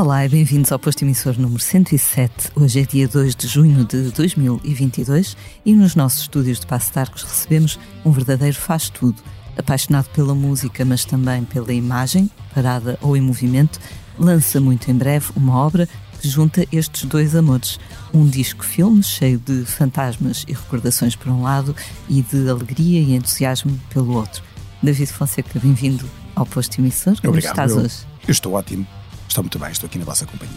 Olá e bem-vindos ao posto emissor número 107. Hoje é dia 2 de junho de 2022 e nos nossos estúdios de Passo de Arcos recebemos um verdadeiro faz-tudo, apaixonado pela música, mas também pela imagem, parada ou em movimento, lança muito em breve uma obra que junta estes dois amores. Um disco-filme cheio de fantasmas e recordações por um lado e de alegria e entusiasmo pelo outro. David Fonseca, bem-vindo ao posto emissor. Como Obrigado, estás eu, hoje? Eu estou ótimo. Estou muito bem, estou aqui na vossa companhia.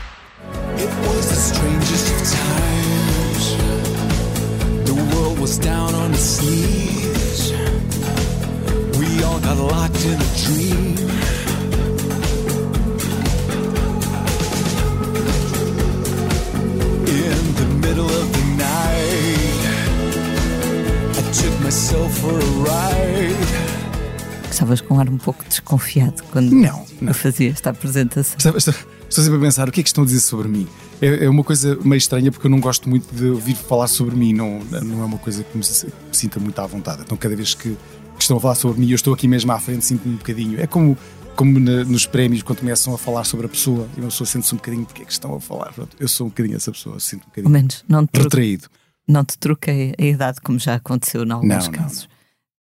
Estavas com um ar um pouco desconfiado quando Não, não. eu fazia esta apresentação. Estou, estou- estou sempre a pensar o que é que estão a dizer sobre mim. É, é uma coisa meio estranha porque eu não gosto muito de ouvir falar sobre mim, não, não é uma coisa que me, sinta muito à vontade. Então, cada vez que, que estão a falar sobre mim, eu estou aqui mesmo à frente, sinto-me um bocadinho. É como, como na- nos prémios, quando começam a falar sobre a pessoa, e uma pessoa sente-se um bocadinho porque é que estão a falar. Pronto, eu sou um bocadinho essa pessoa, sinto um Ao bocadinho menos não te, retraído. não te troquei a idade, como já aconteceu em alguns Não, não, casos.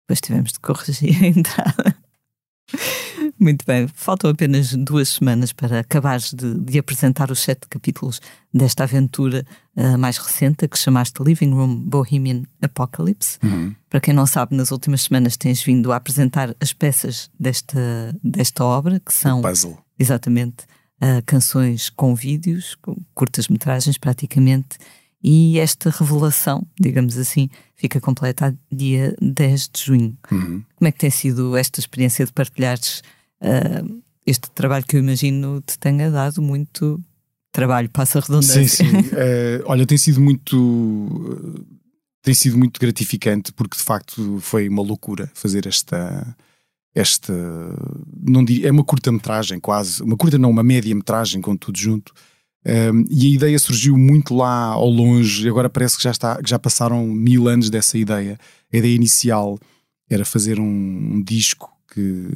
Depois tivemos de corrigir a entrada. Muito bem, faltam apenas duas semanas para acabares de, de apresentar os sete capítulos desta aventura ah, mais recente, que chamaste Living Room Bohemian Apocalypse. Uhum. Para quem não sabe, nas últimas semanas tens vindo a apresentar as peças desta, desta obra, que são Puzzle. exatamente ah, canções com vídeos, com curtas-metragens praticamente, e esta revelação, digamos assim, fica completa dia 10 de junho. Uhum. Como é que tem sido esta experiência de partilhares ah, este trabalho que eu imagino te tenha dado muito trabalho, passa a redundância. Sim, sim. Eh, olha, tem sido muito. tem sido muito gratificante porque de facto foi uma loucura fazer esta. Esta. Não é uma curta-metragem, quase. Uma curta, não, uma média-metragem com tudo junto. Um, e a ideia surgiu muito lá ao longe, e agora parece que já, está, que já passaram mil anos dessa ideia. A ideia inicial era fazer um, um disco que,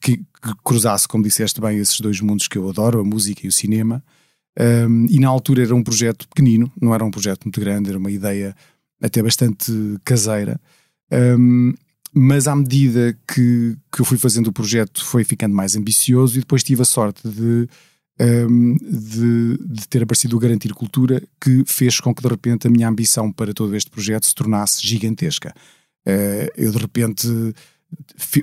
que, que cruzasse, como disseste bem, esses dois mundos que eu adoro, a música e o cinema. Um, e na altura era um projeto pequenino, não era um projeto muito grande, era uma ideia até bastante caseira. Um, mas à medida que, que eu fui fazendo o projeto, foi ficando mais ambicioso e depois tive a sorte de, um, de, de ter aparecido o Garantir Cultura, que fez com que de repente a minha ambição para todo este projeto se tornasse gigantesca. Uh, eu de repente,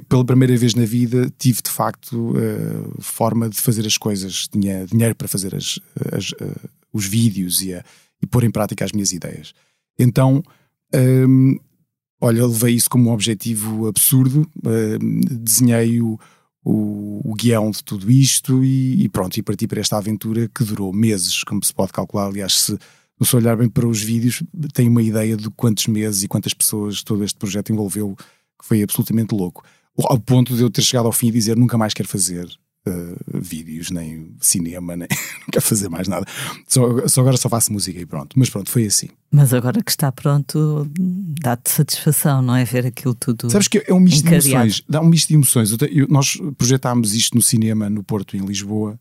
pela primeira vez na vida, tive de facto uh, forma de fazer as coisas, tinha dinheiro para fazer as, as, uh, os vídeos e, a- e pôr em prática as minhas ideias. Então, um, olha, eu levei isso como um objetivo absurdo, um, desenhei o, o, o guião de tudo isto e, e pronto, e parti para esta aventura que durou meses, como se pode calcular. Aliás, se, se olhar bem para os vídeos, tem uma ideia de quantos meses e quantas pessoas todo este projeto envolveu, que foi absolutamente louco. Ao ponto de eu ter chegado ao fim e dizer nunca mais quero fazer uh, vídeos, nem cinema, nem não quero fazer mais nada. Só, só agora só faço música e pronto. Mas pronto, foi assim. Mas agora que está pronto, dá-te satisfação, não é? Ver aquilo tudo. Sabes que é um misto de encadeado. emoções. Dá um misto de emoções. Eu eu- nós projetámos isto no cinema, no Porto, em Lisboa,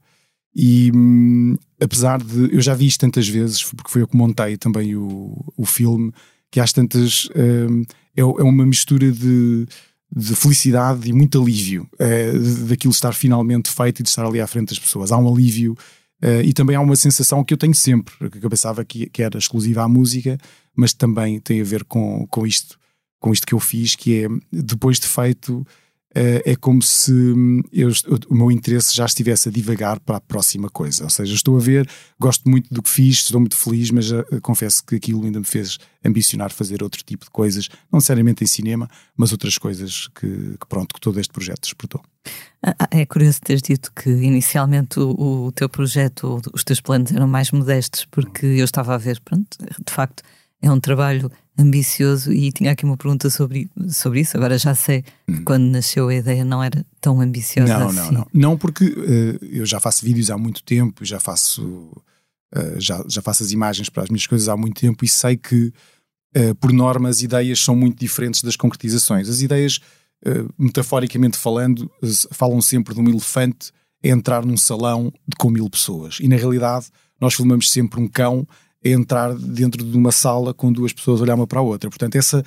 e hum, apesar de. Eu já vi isto tantas vezes, porque foi eu que montei também o, o filme, que às tantas. hum, é, é uma mistura de, de felicidade e muito alívio eh, daquilo estar finalmente feito e de estar ali à frente das pessoas. Há um alívio. eh, e também há uma sensação que eu tenho sempre, que eu pensava que, que era exclusiva à música, mas também tem a ver com, com isto com isto que eu fiz, que é depois de feito, é como se hum, eu, o meu interesse já estivesse a divagar para a próxima coisa. Ou seja, estou a ver, gosto muito do que fiz, estou muito feliz, mas uh, confesso que aquilo ainda me fez ambicionar fazer outro tipo de coisas, não necessariamente em cinema, mas outras coisas que, que pronto, que todo este projeto despertou. Ah, ah, é curioso teres dito que inicialmente o, o, teu projeto, os teus planos eram mais modestos, porque eu estava a ver, pronto, de facto, é um trabalho ambicioso e tinha aqui uma pergunta sobre, sobre isso. Agora já sei que hum. quando nasceu a ideia não era tão ambiciosa não, assim. Não, não, não. porque uh, eu já faço vídeos há muito tempo, já faço, uh, já, já faço as imagens para as minhas coisas há muito tempo e sei que, uh, por norma, as ideias são muito diferentes das concretizações. As ideias, metaforicamente falando, falam sempre de um elefante a entrar num salão de, com mil pessoas. E na realidade, nós filmamos sempre um cão entrar dentro de uma sala com duas pessoas a olhar uma para a outra. Portanto, essa,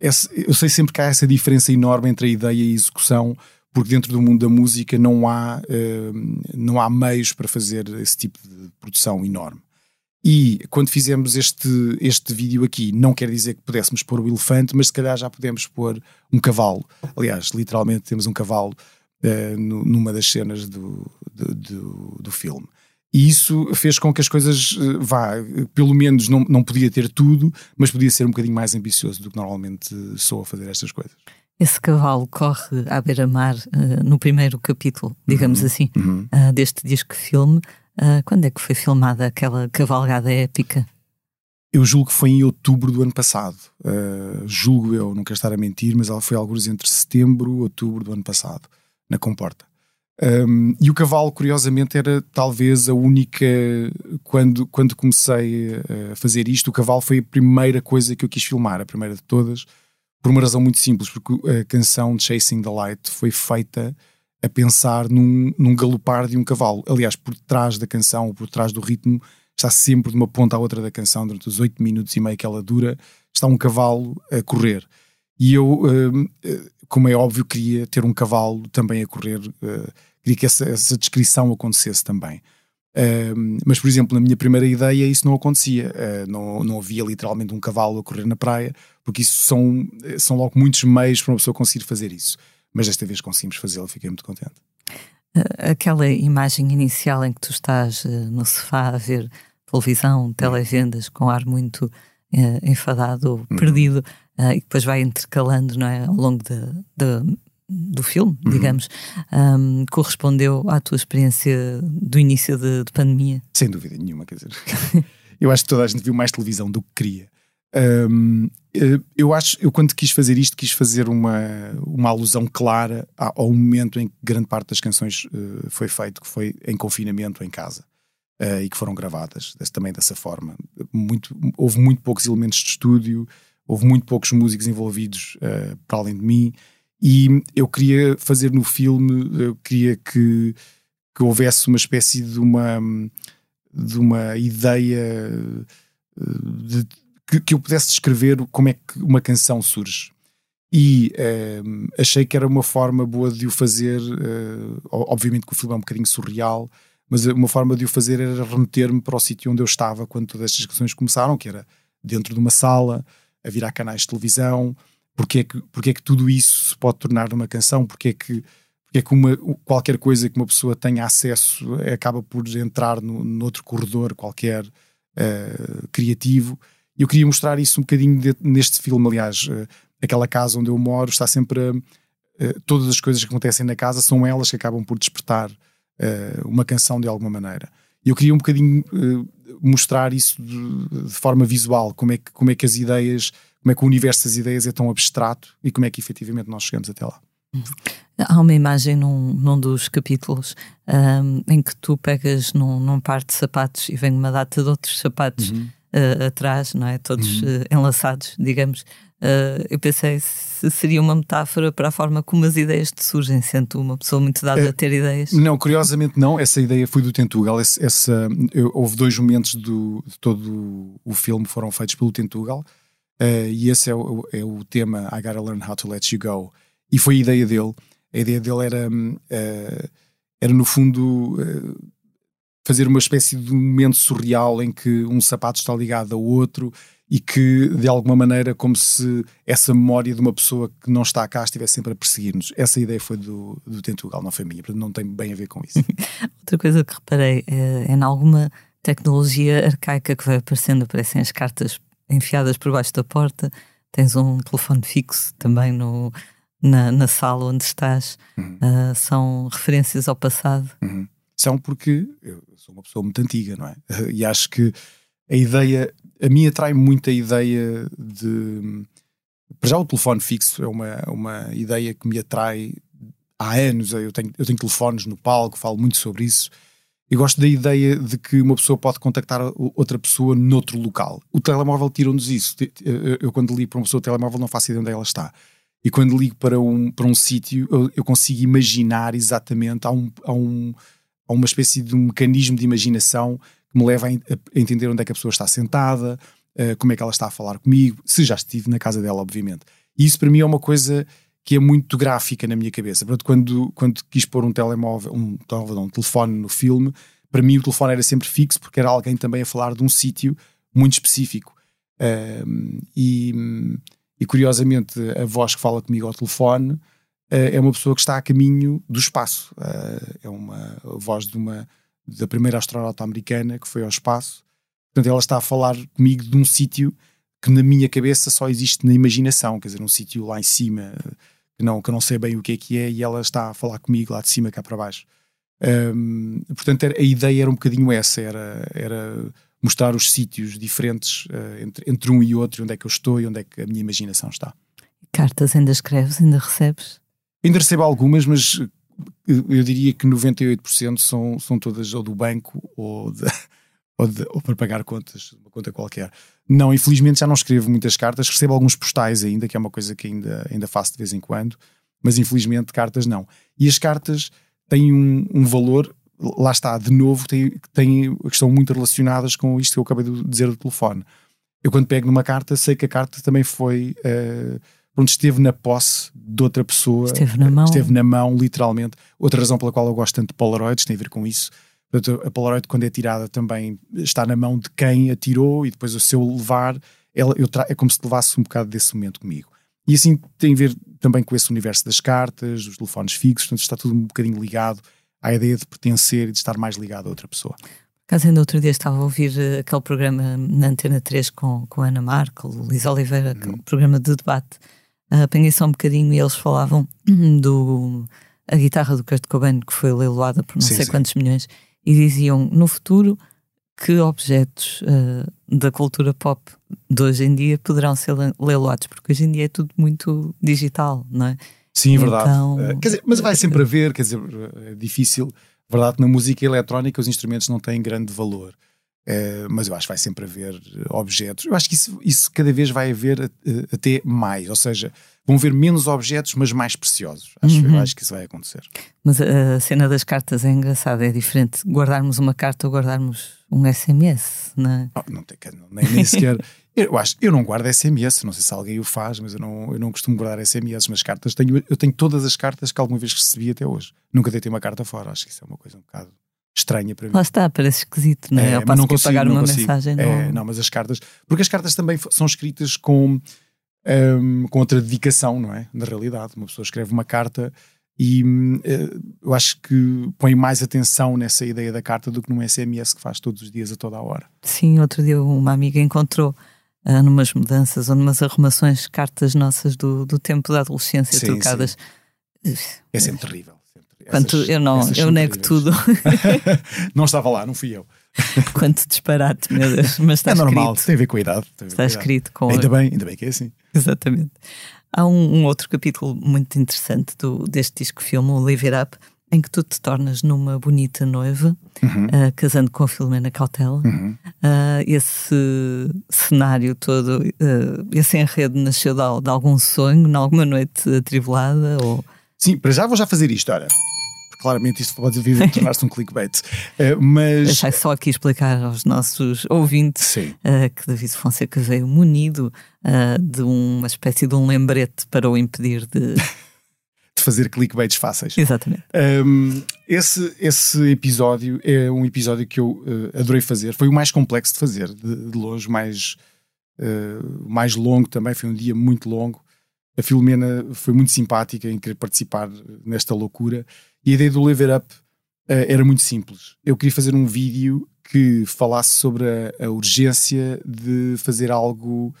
essa, eu sei sempre que há essa diferença enorme entre a ideia e a execução, porque dentro do mundo da música não há, uh, não há meios para fazer esse tipo de produção enorme. E quando fizemos este, este vídeo aqui, não quer dizer que pudéssemos pôr o elefante, mas se calhar já podemos pôr um cavalo. Aliás, literalmente temos um cavalo uh, numa das cenas do, do, do, do filme. E isso fez com que as coisas, eh, vá, pelo menos não, não podia ter tudo, mas podia ser um bocadinho mais ambicioso do que normalmente sou a fazer estas coisas. Esse cavalo corre à beira-mar uh, no primeiro capítulo, digamos uhum, assim, uhum. uh, deste disco-filme. Uh, quando é que foi filmada aquela cavalgada épica? Eu julgo que foi em outubro do ano passado. julgo eu, não quero estar a mentir, mas ela foi alguns entre setembro e outubro do ano passado, na Comporta. Um, e o cavalo, curiosamente, era talvez a única. Quando, quando comecei a fazer isto, o cavalo foi a primeira coisa que eu quis filmar, a primeira de todas, por uma razão muito simples, porque a canção Chasing the Light foi feita a pensar num, num galopar de um cavalo. Aliás, por trás da canção, por trás do ritmo, está sempre de uma ponta à outra da canção, durante os oito minutos e meio que ela dura, está um cavalo a correr. E eu, como é óbvio, queria ter um cavalo também a correr, uh, queria que essa, essa, descrição acontecesse também. Uh, mas, por exemplo, na minha primeira ideia isso não acontecia. Uh, não, não havia literalmente um cavalo a correr na praia, porque isso são, são logo muitos meios para uma pessoa conseguir fazer isso. Mas desta vez conseguimos fazê-lo, fiquei muito contente. Aquela imagem inicial em que tu estás no sofá a ver televisão, televendas, com ar muito enfadado ou uhum. Uh, e depois vai intercalando não é, ao longo de, de, do filme, uhum. digamos, um, correspondeu à tua experiência do início de, de, pandemia? Sem dúvida nenhuma, quer dizer, eu acho que toda a gente viu mais televisão do que queria. Um, eh, eu acho, eu quando quis fazer isto, quis fazer uma, uma alusão clara ao momento em que grande parte das canções uh, foi feito, que foi em confinamento em casa. Uh, e que foram gravadas desse, também dessa forma. Muito, houve muito poucos elementos de estúdio, houve muito poucos músicos envolvidos uh, para além de mim e eu queria fazer no filme, eu queria que, que houvesse uma espécie de uma, de uma ideia eh, de, que, que eu pudesse descrever como é que uma canção surge. E uh, achei que era uma forma boa de o fazer. Uh, obviamente que o filme é um bocadinho surreal, mas uma forma de o fazer era remeter-me para o sítio onde eu estava quando todas estas canções começaram, que era dentro de uma sala, a virar canais de televisão, porque é que, porque é que tudo isso se pode tornar uma canção, porque é que, porque é que uma, qualquer coisa que uma pessoa tenha acesso acaba por entrar no, noutro corredor qualquer uh, criativo. E eu queria mostrar isso um bocadinho de, neste filme, aliás, uh, aquela casa onde eu moro está sempre a, uh, todas as coisas que acontecem na casa são elas que acabam por despertar uma canção de alguma maneira. E eu queria um bocadinho mostrar isso de, de, forma visual, como é, que, como é que as ideias, como é que o universo das ideias é tão abstrato e como é que efetivamente nós chegamos até lá. Há uma imagem num, num dos capítulos um, em que tu pegas num, num, par de sapatos e vem uma data de outros sapatos uhum. uh, atrás, não é? Todos uhum. uh, enlaçados, digamos. Uh, eu pensei se seria uma metáfora para a forma como as ideias te surgem, sendo uma pessoa muito dada a ter ideias. Não, curiosamente não. Essa ideia foi do Tentugal. Essa, essa eu, houve dois momentos do, de todo o filme foram feitos pelo Tentugal. Uh, e esse é o, é o tema I Gotta Learn How to Let You Go. E foi a ideia dele. A ideia dele era, uh, era no fundo, fazer uma espécie de momento surreal em que um sapato está ligado ao outro e que de alguma maneira como se essa memória de uma pessoa que não está cá estivesse sempre a perseguir-nos. Essa ideia foi do, do Tentugal, não foi minha, portanto não tem bem a ver com isso. Outra coisa que reparei é, é em alguma tecnologia arcaica que vai aparecendo, aparecem as cartas enfiadas por baixo da porta, tens um telefone fixo também no, na, na sala onde estás, uhum. uh, são referências ao passado. Uhum. São porque eu sou uma pessoa muito antiga, não é? E acho que a ideia, a mim atrai muito a ideia de. Para já o telefone fixo é uma, uma ideia que me atrai há anos. Eu tenho, eu tenho telefones no palco, falo muito sobre isso. Eu gosto da ideia de que uma pessoa pode contactar outra pessoa noutro local. O telemóvel tira-nos isso. Eu, quando ligo para uma pessoa, o telemóvel não faço ideia onde ela está. E quando ligo para um, para um sítio, eu, eu consigo imaginar exatamente, há, um, há, um, há uma espécie de um mecanismo de imaginação que me leva a, a entender onde é que a pessoa está sentada, uh, como é que ela está a falar comigo, se já estive na casa dela, obviamente. E isso para mim é uma coisa que é muito gráfica na minha cabeça. Portanto, quando, quando quis pôr um telemóvel, um, um telefone no filme, para mim o telefone era sempre fixo porque era alguém também a falar de um sítio muito específico. Uh, e, e curiosamente, a voz que fala comigo ao telefone é uma pessoa que está a caminho do espaço. Uh, é uma voz de uma da primeira astronauta americana que foi ao espaço. Portanto, ela está a falar comigo de um sítio que na minha cabeça só existe na imaginação, quer dizer, um sítio lá em cima que não, que não sei bem o que é que é e ela está a falar comigo lá de cima cá para baixo. Um, portanto, a ideia era um bocadinho essa, era, era mostrar os sítios diferentes uh, entre, entre um e outro, onde é que eu estou e onde é que a minha imaginação está. Cartas ainda escreves, ainda recebes? Ainda recebo algumas, mas eu diria que 98% são, são todas ou do banco ou, de, ou, de, ou para pagar contas, uma conta qualquer. Não, infelizmente já não escrevo muitas cartas, recebo alguns postais ainda, que é uma coisa que ainda, ainda faço de vez em quando, mas infelizmente cartas não. E as cartas têm um, um valor, lá está, de novo, têm, têm, estão muito relacionadas com isto que eu acabei de dizer do telefone. Eu quando pego numa carta, sei que a carta também foi. Uh, pronto, esteve na posse de outra pessoa. Esteve na mão. Esteve na mão, literalmente. Outra razão pela qual eu gosto tanto de Polaroids tem a ver com isso. Portanto, a Polaroid, quando é tirada, também está na mão de quem atirou e depois o seu levar, ela, é como se levasse um bocado desse momento comigo. E assim tem a ver também com esse universo das cartas, dos telefones fixos, portanto está tudo um bocadinho ligado à ideia de pertencer e de estar mais ligado a outra pessoa. Caso ainda outro dia estava a ouvir eh, aquele programa na Antena 3 com, com a Ana Marco, Luís Oliveira, hum. programa de debate. Uh, apanhei só um bocadinho e eles falavam do a guitarra do Kurt Cobain que foi leiloada por não sim, sei sim. quantos milhões e diziam no futuro que objetos uh, da cultura pop de hoje em dia poderão ser leiloados, porque hoje em dia é tudo muito digital, não é? Sim, então... verdade. Uh, quer dizer, mas vai sempre haver, quer dizer, é difícil. Verdade, na música eletrónica os instrumentos não têm grande valor. Uh, mas eu acho que vai sempre haver objetos. Eu acho que isso, isso cada vez vai haver até mais. Ou seja, vão ver menos objetos, mas mais preciosos. Acho, uhum. Eu acho que isso vai acontecer. Mas a cena das cartas é engraçada, é diferente guardarmos uma carta ou guardarmos um SMS, não é? Oh, não tem, nem, nem sequer. Eu acho, eu não guardo SMS, não sei se alguém o faz, mas eu não, eu não costumo guardar SMS, mas cartas tenho, eu tenho todas as cartas que alguma vez recebi até hoje. Nunca deitei uma carta fora, acho que isso é uma coisa um bocado estranha para mim. Lá está, parece esquisito, não é? é mas não consigo pagar uma consigo. mensagem. É, não, mas as cartas, porque as cartas também são escritas com um, com outra dedicação, não é? Na realidade, uma pessoa escreve uma carta e uh, eu acho que põe mais atenção nessa ideia da carta do que num SMS que faz todos os dias a toda a hora. Sim, outro dia uma amiga encontrou uh, numas mudanças ou numas arrumações cartas nossas do, do tempo da adolescência sim, trocadas. Sim. É sempre terrível. Quanto eu não, eu nego tudo. não estava lá, não fui eu. Quanto disparate, meu Deus. Mas está é normal, escrito. tem a ver com a idade. está escrito com. Ainda bem, ainda bem que é assim. Exatamente. Há um, um outro capítulo muito interessante do, deste disco-filme, o Live It Up, em que tu te tornas numa bonita noiva, uhum. uh, casando com a Filomena Cautela. Uhum. Uh, esse cenário todo, uh, esse enredo nasceu de, de, algum sonho, em alguma noite atribulada? Ou... Sim, para já vou já fazer isto, olha claramente isto pode vir a tornar-se um clickbait. Uh, mas. Deixai só aqui explicar aos nossos ouvintes uh, que David Fonseca veio munido uh, de uma espécie de um lembrete para o impedir de. de fazer clickbaits fáceis. Exatamente. Um, esse, esse episódio é um episódio que eu uh, adorei fazer. Foi o mais complexo de fazer, de, de longe, mais, uh, mais longo também. Foi um dia muito longo. A Filomena foi muito simpática em querer participar nesta loucura. E a ideia do Live It Up uh, era muito simples. Eu queria fazer um vídeo que falasse sobre a, a urgência de fazer algo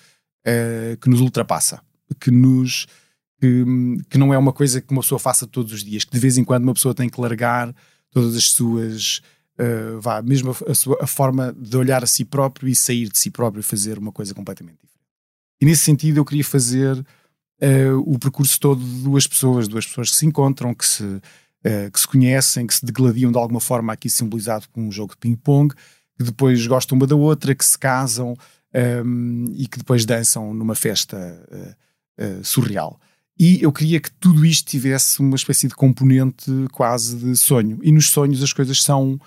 que nos ultrapassa, que nos que, que não é uma coisa que uma pessoa faça todos os dias, que de vez em quando uma pessoa tem que largar todas as suas. Uh, vá, mesmo a, a, sua, a forma de olhar a si próprio e sair de si próprio e fazer uma coisa completamente diferente. E nesse sentido eu queria fazer uh, o percurso todo de duas pessoas, duas pessoas que se encontram, que se, uh, que se conhecem, que se degladiam de alguma forma, aqui simbolizado com um jogo de ping-pong, que depois gostam uma da outra, que se casam um, ehm, e que depois dançam numa festa surreal. E eu queria que tudo isto tivesse uma espécie de componente quase de sonho. E nos sonhos as coisas são.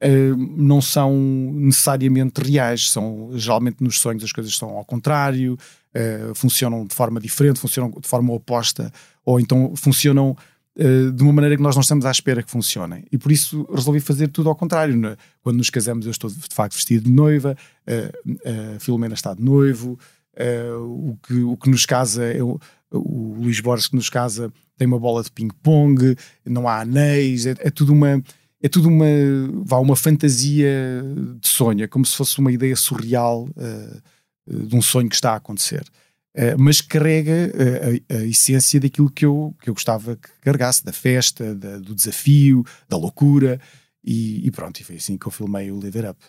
Uh, não são necessariamente reais, são geralmente nos sonhos as coisas são ao contrário, uh, funcionam de forma diferente, funcionam de forma oposta, ou então funcionam uh, de uma maneira que nós não estamos à espera que funcionem. E por isso resolvi fazer tudo ao contrário. Né? Quando nos casamos, eu estou de facto vestido de noiva, a Filomena está de noivo, o, que, o que nos casa é o Luís Borges que nos casa tem uma bola de ping-pong, não há anéis, é, é, tudo uma é tudo uma, vá, uma fantasia de sonho, é como se fosse uma ideia surreal uh, de um sonho que está a acontecer. Uh, mas carrega uh, a, a, essência daquilo que eu, que eu gostava que carregasse, da festa, da, do desafio, da loucura, e, e, pronto, e foi assim que eu filmei o Live It Up.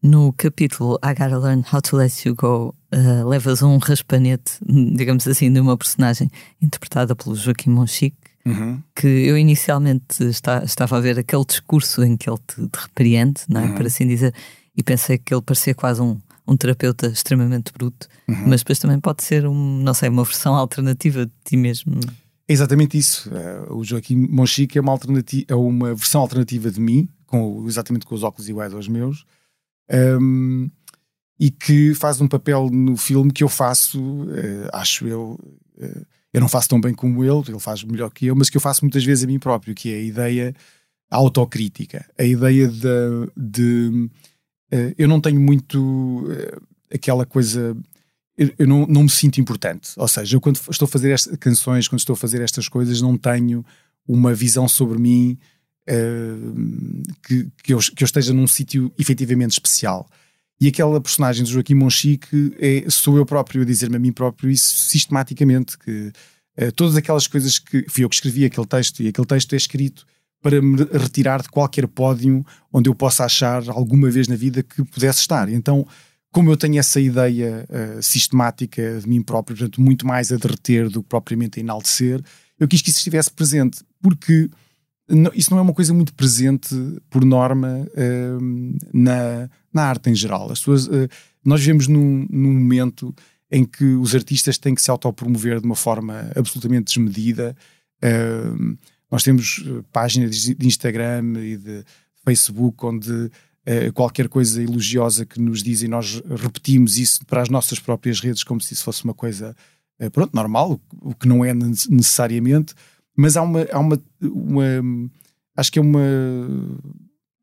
No capítulo I Gotta Learn How to Let You Go, uh, levas um raspanete, digamos assim, de uma personagem interpretada pelo Joaquim Monchique, uhum. que eu inicialmente está, estava a ver aquele discurso em que ele te, te repreende, não é? Uhum. por assim dizer, e pensei que ele parecia quase um, um terapeuta extremamente bruto, uhum. mas depois também pode ser, um, não sei, uma versão alternativa de ti mesmo. É exatamente isso. Uh, o Joaquim Monchique é uma, alternativa, é uma versão alternativa de mim, com, exatamente com os óculos iguais aos meus um, e que faz um papel no filme que eu faço, uh, acho eu, uh, eu não faço tão bem como ele, ele faz melhor que eu, mas que eu faço muitas vezes a mim próprio, que é a ideia autocrítica, a ideia de, de uh, eu não tenho muito aquela coisa eu, não, não me sinto importante. Ou seja, eu quando estou a fazer estas canções, quando estou a fazer estas coisas, não tenho uma visão sobre mim uh, que, que, eu, que eu esteja num sítio efetivamente especial. E aquela personagem de Joaquim Monchique é, sou eu próprio a dizer-me a mim próprio isso sistematicamente, que uh, todas aquelas coisas que fui eu que escrevi aquele texto, e aquele texto é escrito para me retirar de qualquer pódio onde eu possa achar alguma vez na vida que pudesse estar. Então, como eu tenho essa ideia uh, sistemática de mim próprio, portanto, muito mais a derreter do que propriamente a enaltecer, eu quis que isso estivesse presente, porque não, isso não é uma coisa muito presente, por norma, uh, na, na arte em geral. As uh, nós vivemos num, num, momento em que os artistas têm que se autopromover de uma forma absolutamente desmedida. Uh, nós temos eh, páginas de Instagram e de Facebook onde eh, qualquer coisa elogiosa que nos dizem, nós repetimos isso para as nossas próprias redes como se isso fosse uma coisa pronto, normal, o que não é necessariamente. Mas há uma, há uma, uma acho que é uma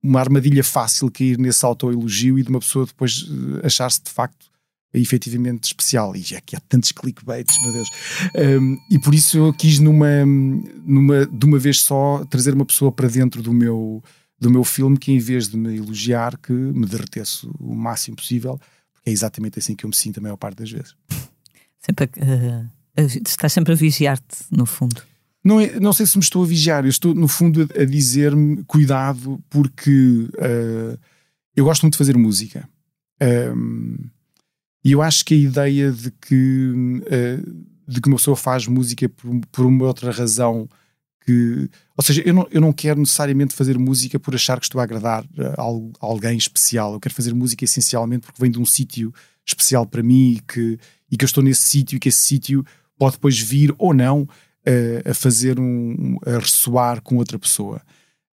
uma armadilha fácil cair nesse autoelogio e de uma pessoa depois achar-se de facto efetivamente especial. E já que há tantos clickbaits, meu Deus. Um, e por isso eu quis, numa, numa, de uma vez só, trazer uma pessoa para dentro do meu, do meu filme que, em vez de me elogiar, que me derretesse o máximo possível, porque é exatamente assim que eu me sinto a maior parte das vezes. Sempre, uh, estás sempre a vigiar-te, no fundo. Não, é, não sei se me estou a vigiar, eu estou, no fundo, a, a dizer-me cuidado, porque uh, eu gosto muito de fazer música. Um, e eu acho que a ideia de que, uh, de que uma pessoa faz música por, por uma outra razão que. Ou seja, eu não, eu não quero necessariamente fazer música por achar que estou a agradar a, a alguém especial. Eu quero fazer música essencialmente porque vem de um sítio especial para mim e que, e que eu estou nesse sítio e que esse sítio pode depois vir ou não a, a fazer um. a ressoar com outra pessoa.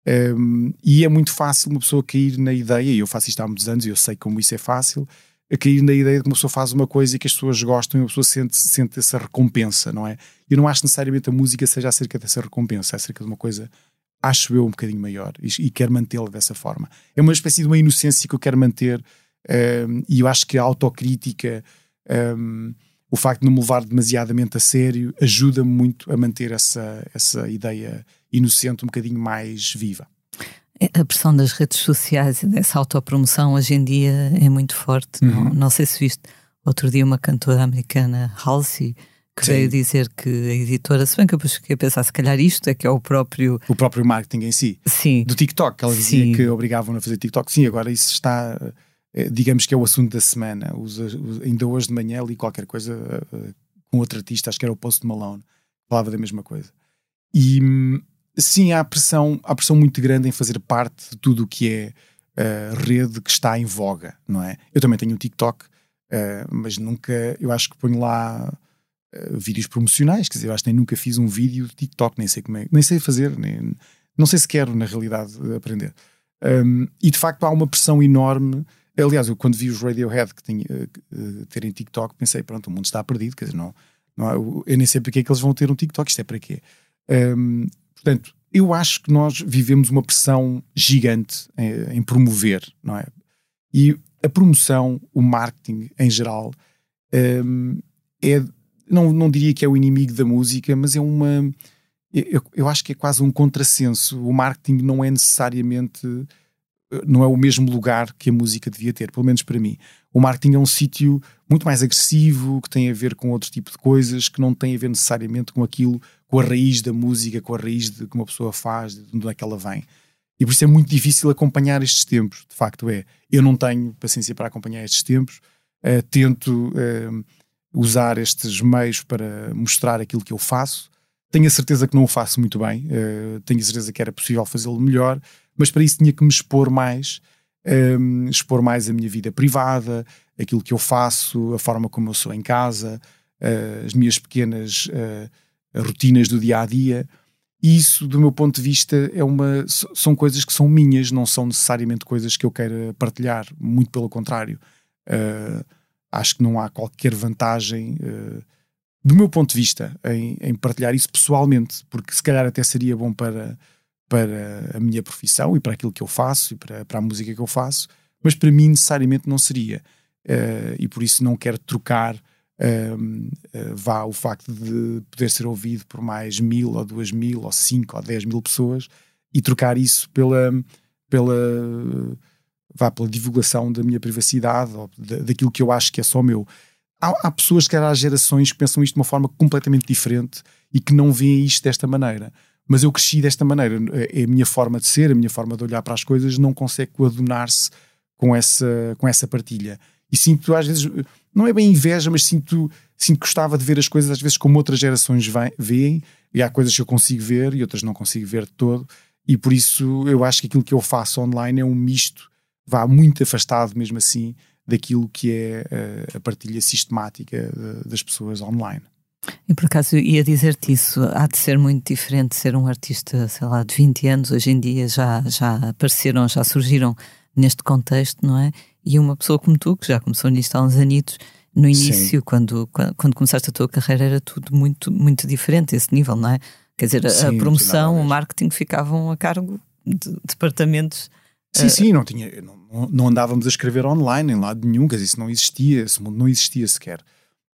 Um, e é muito fácil uma pessoa cair na ideia, e eu faço isto há muitos anos e eu sei como isso é fácil, a cair na ideia de que uma pessoa faz uma coisa e que as pessoas gostam e a pessoa sente, sente essa recompensa, não é? Eu não acho necessariamente a música seja acerca dessa recompensa, é acerca de uma coisa, acho eu, um bocadinho maior e, e quero mantê-la dessa forma. É uma espécie de uma inocência que eu quero manter um, e eu acho que a autocrítica, um, o facto de não me levar demasiadamente a sério, ajuda-me muito a manter essa, essa ideia inocente um bocadinho mais viva. A pressão das redes sociais e dessa autopromoção hoje em dia é muito forte. Uhum. Não, não sei se viste outro dia uma cantora americana, Halsey, que Sim. veio dizer que a editora, se bem que eu fiquei a pensar, se calhar isto é que é o próprio. O próprio marketing em si. Sim. Do TikTok, ela dizia Sim. que obrigavam a fazer TikTok. Sim, agora isso está. Eh, digamos que é o assunto da semana. ainda hoje de manhã li qualquer coisa eh, com outro artista, acho que era o Post Malone, falava da mesma coisa. E hum, sim, há pressão, há pressão muito grande em fazer parte de tudo o que é uh, rede que está em voga, não é? Eu também tenho um TikTok, uh, mas nunca, eu acho que ponho lá uh, vídeos promocionais, quer dizer, eu acho que nem nunca fiz um vídeo de TikTok, nem sei como é, nem sei fazer, nem, não sei se quero, na realidade, aprender. Um, e de facto há uma pressão enorme. Aliás, eu quando vi os Radiohead que tinha, terem TikTok, pensei, pronto, o mundo está perdido, quer dizer, não, não eu nem sei porque é que eles vão ter um TikTok, isto é para quê? Um, Portanto, eu acho que nós vivemos uma pressão gigante em, em promover, não é? E a promoção, o marketing em geral, um, é, não, não diria que é o inimigo da música, mas é uma. Eu, eu acho que é quase um contrassenso. O marketing não é necessariamente não é o mesmo lugar que a música devia ter, pelo menos para mim. O marketing é um sítio muito mais agressivo, que tem a ver com outro tipo de coisas, que não tem a ver necessariamente com aquilo, com a raiz da música, com a raiz de que uma pessoa faz, de onde é que ela vem. E por isso é muito difícil acompanhar estes tempos, de facto é. Eu não tenho paciência para acompanhar estes tempos, uh, tento uh, usar estes meios para mostrar aquilo que eu faço. Tenho a certeza que não o faço muito bem, uh, tenho a certeza que era possível fazê-lo melhor, mas para isso tinha que me expor mais, um, expor mais a minha vida privada, aquilo que eu faço, a forma como eu sou em casa, as minhas pequenas rotinas do dia a dia. E isso, do meu ponto de vista, é uma, são coisas que são minhas, não são necessariamente coisas que eu queira partilhar, muito pelo contrário. Uh, acho que não há qualquer vantagem, do meu ponto de vista, em, em partilhar isso pessoalmente, porque se calhar até seria bom para para a minha profissão e para aquilo que eu faço e para, para a música que eu faço, mas para mim necessariamente não seria. Uh, e por isso não quero trocar uh, uh, vá o facto de poder ser ouvido por mais mil ou duas mil ou cinco ou dez mil pessoas e trocar isso pela, pela, vá, pela divulgação da minha privacidade ou da, daquilo que eu acho que é só meu. Há, há pessoas, que há gerações que pensam isto de uma forma completamente diferente e que não veem isto desta maneira mas eu cresci desta maneira. É a minha forma de ser, a minha forma de olhar para as coisas não consegue coadunar-se com essa, com essa partilha. E sinto, às vezes, não é bem inveja, mas sinto, sinto que gostava de ver as coisas, às vezes, como outras gerações veem, e há coisas que eu consigo ver e outras não consigo ver de todo. E por isso eu acho que aquilo que eu faço online é um misto, vá muito afastado mesmo assim, daquilo que é eh, a partilha sistemática das pessoas online. E por acaso ia dizer-te isso, há de ser muito diferente ser um artista, sei lá, de 20 anos, hoje em dia já, já apareceram, já surgiram neste contexto, não é? E uma pessoa como tu, que já começou nisto há uns anitos, no início, quando, quando começaste a tua carreira, era tudo muito, muito diferente, esse nível, não é? Quer dizer, sim, a promoção, o marketing ficavam a cargo de departamentos. Sim, uh, sim, não, tinha, não, não andávamos a escrever online em lado nenhum, quer dizer, isso não existia, esse mundo não existia sequer.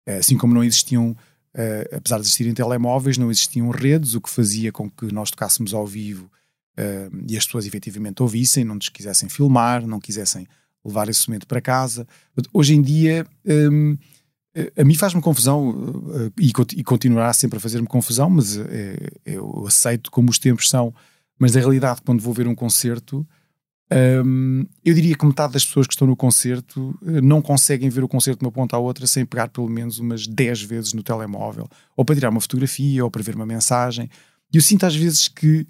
Eh, assim como não existiam Uh, apesar de existirem telemóveis, não existiam redes, o que fazia com que nós tocássemos ao vivo uh, e as pessoas efetivamente ouvissem, não nos quisessem filmar, não quisessem levar esse momento para casa. Hoje em dia, um, a mim faz-me confusão uh, e, continuará sempre a fazer-me confusão, mas eu aceito como os tempos são. Mas na realidade, quando vou ver um concerto, um, eu diria que metade das pessoas que estão no concerto eh, não conseguem ver o concerto de uma ponta à outra sem pegar pelo menos umas 10 vezes no telemóvel, ou para tirar uma fotografia, ou para ver uma mensagem. E eu sinto às vezes que,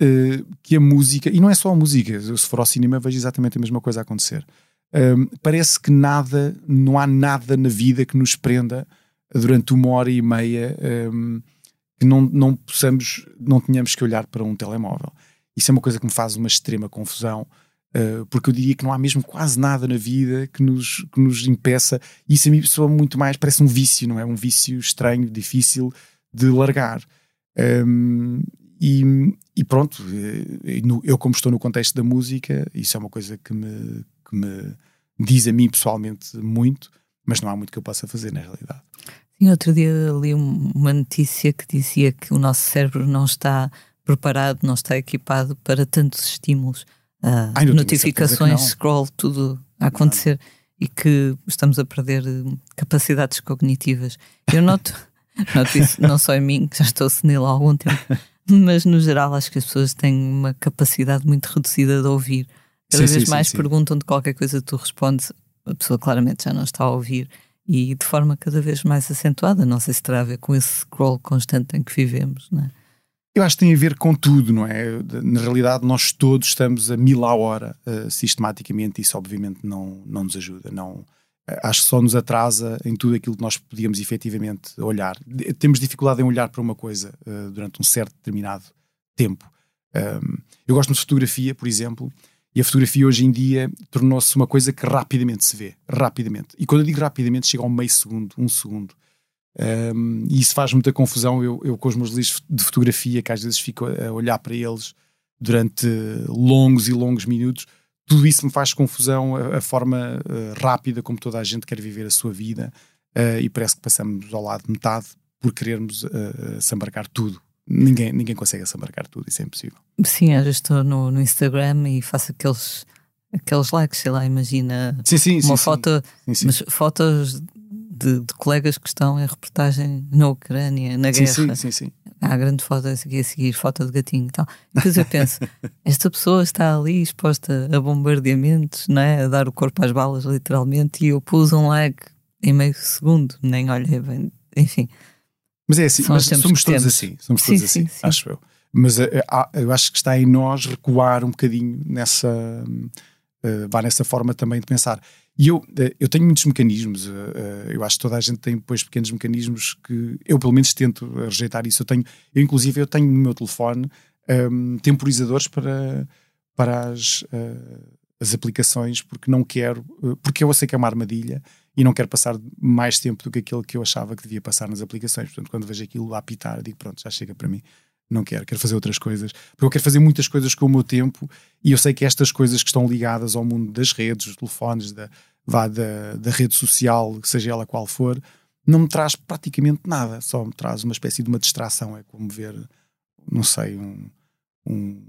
uh, que a música, e não é só a música, se for ao cinema vejo exatamente a mesma coisa a acontecer. Um, parece que nada, não há nada na vida que nos prenda durante uma hora e meia um, que não, não possamos, não tenhamos que olhar para um telemóvel. Isso é uma coisa que me faz uma extrema confusão. Uh, porque eu diria que não há mesmo quase nada na vida que nos, que nos impeça. Isso a mim soa muito mais, parece um vício, não é? Um vício estranho, difícil de largar. Um, e, e, pronto, eh, eu, como estou no contexto da música, isso é uma coisa que me, que me diz a mim pessoalmente muito, mas não há muito que eu possa fazer na realidade. Sim, outro dia li uma notícia que dizia que o nosso cérebro não está preparado, não está equipado para tantos estímulos, uh, Ai, notificações, scroll, tudo a acontecer não. e que estamos a perder eh, capacidades cognitivas. Eu noto, noto isso não só em mim, que já estou senil há algum tempo, mas no geral acho que as pessoas têm uma capacidade muito reduzida de ouvir. Cada sim, vez sim, mais sim, perguntam de qualquer coisa tu respondes, a pessoa claramente já não está a ouvir e de forma cada vez mais acentuada. Não sei se terá a ver com esse scroll constante em que vivemos, não é? Eu acho que tem a ver com tudo, não é? Na realidade, nós todos estamos a mil à hora uh, sistematicamente, isso obviamente não, não nos ajuda, não, acho que só nos atrasa em tudo aquilo que nós podíamos efetivamente olhar. Temos dificuldade em olhar para uma coisa uh, durante um certo determinado tempo. Um, eu gosto de fotografia, por exemplo, e a fotografia hoje em dia tornou-se uma coisa que rapidamente se vê. Rapidamente. E quando eu digo rapidamente, chega a um meio segundo, um segundo. Um, e isso faz muita confusão. Eu, eu, com os meus livros de fotografia, que às vezes fico a olhar para eles durante longos e longos minutos, tudo isso me faz confusão, a, a forma uh, rápida como toda a gente quer viver a sua vida uh, e parece que passamos ao lado de metade por querermos uh, se embarcar tudo. Ninguém, ninguém consegue se embarcar tudo, isso é impossível. Sim, às vezes estou no, no Instagram e faço aqueles, aqueles likes, sei lá, imagina sim, sim, uma sim, foto, mas fotos de, de, colegas que estão em reportagem na Ucrânia, na guerra. Sim, sim, sim há grande foto a seguir, a seguir, foto de gatinho e tal. Depois eu penso, esta pessoa está ali exposta a bombardeamentos, não é? a dar o corpo às balas, literalmente, e eu pus um like em meio segundo, nem olhei bem, enfim. Mas é assim, mas somos todos assim, somos todos sim, assim, sim, acho eu. Mas uh, eu acho que está em nós recuar um bocadinho nessa, uh, vá nessa forma também de pensar. E eu, eh, eu tenho muitos mecanismos, eh, eu acho que toda a gente tem depois pequenos mecanismos que eu pelo menos tento rejeitar isso. Eu tenho, eu inclusive eu tenho no meu telefone um, ehm, temporizadores para, para as, uh, as aplicações porque não quero, porque eu sei que é uma armadilha e não quero passar mais tempo do que aquilo que eu achava que devia passar nas aplicações. Portanto, quando vejo aquilo a apitar, digo pronto, já chega para mim não quero, quero fazer outras coisas, porque eu quero fazer muitas coisas com o meu tempo e eu sei que estas coisas que estão ligadas ao mundo das redes, dos telefones, da, vá da, da rede social, seja ela qual for, não me traz praticamente nada, só me traz uma espécie de uma distração, é como ver, não sei, um, um,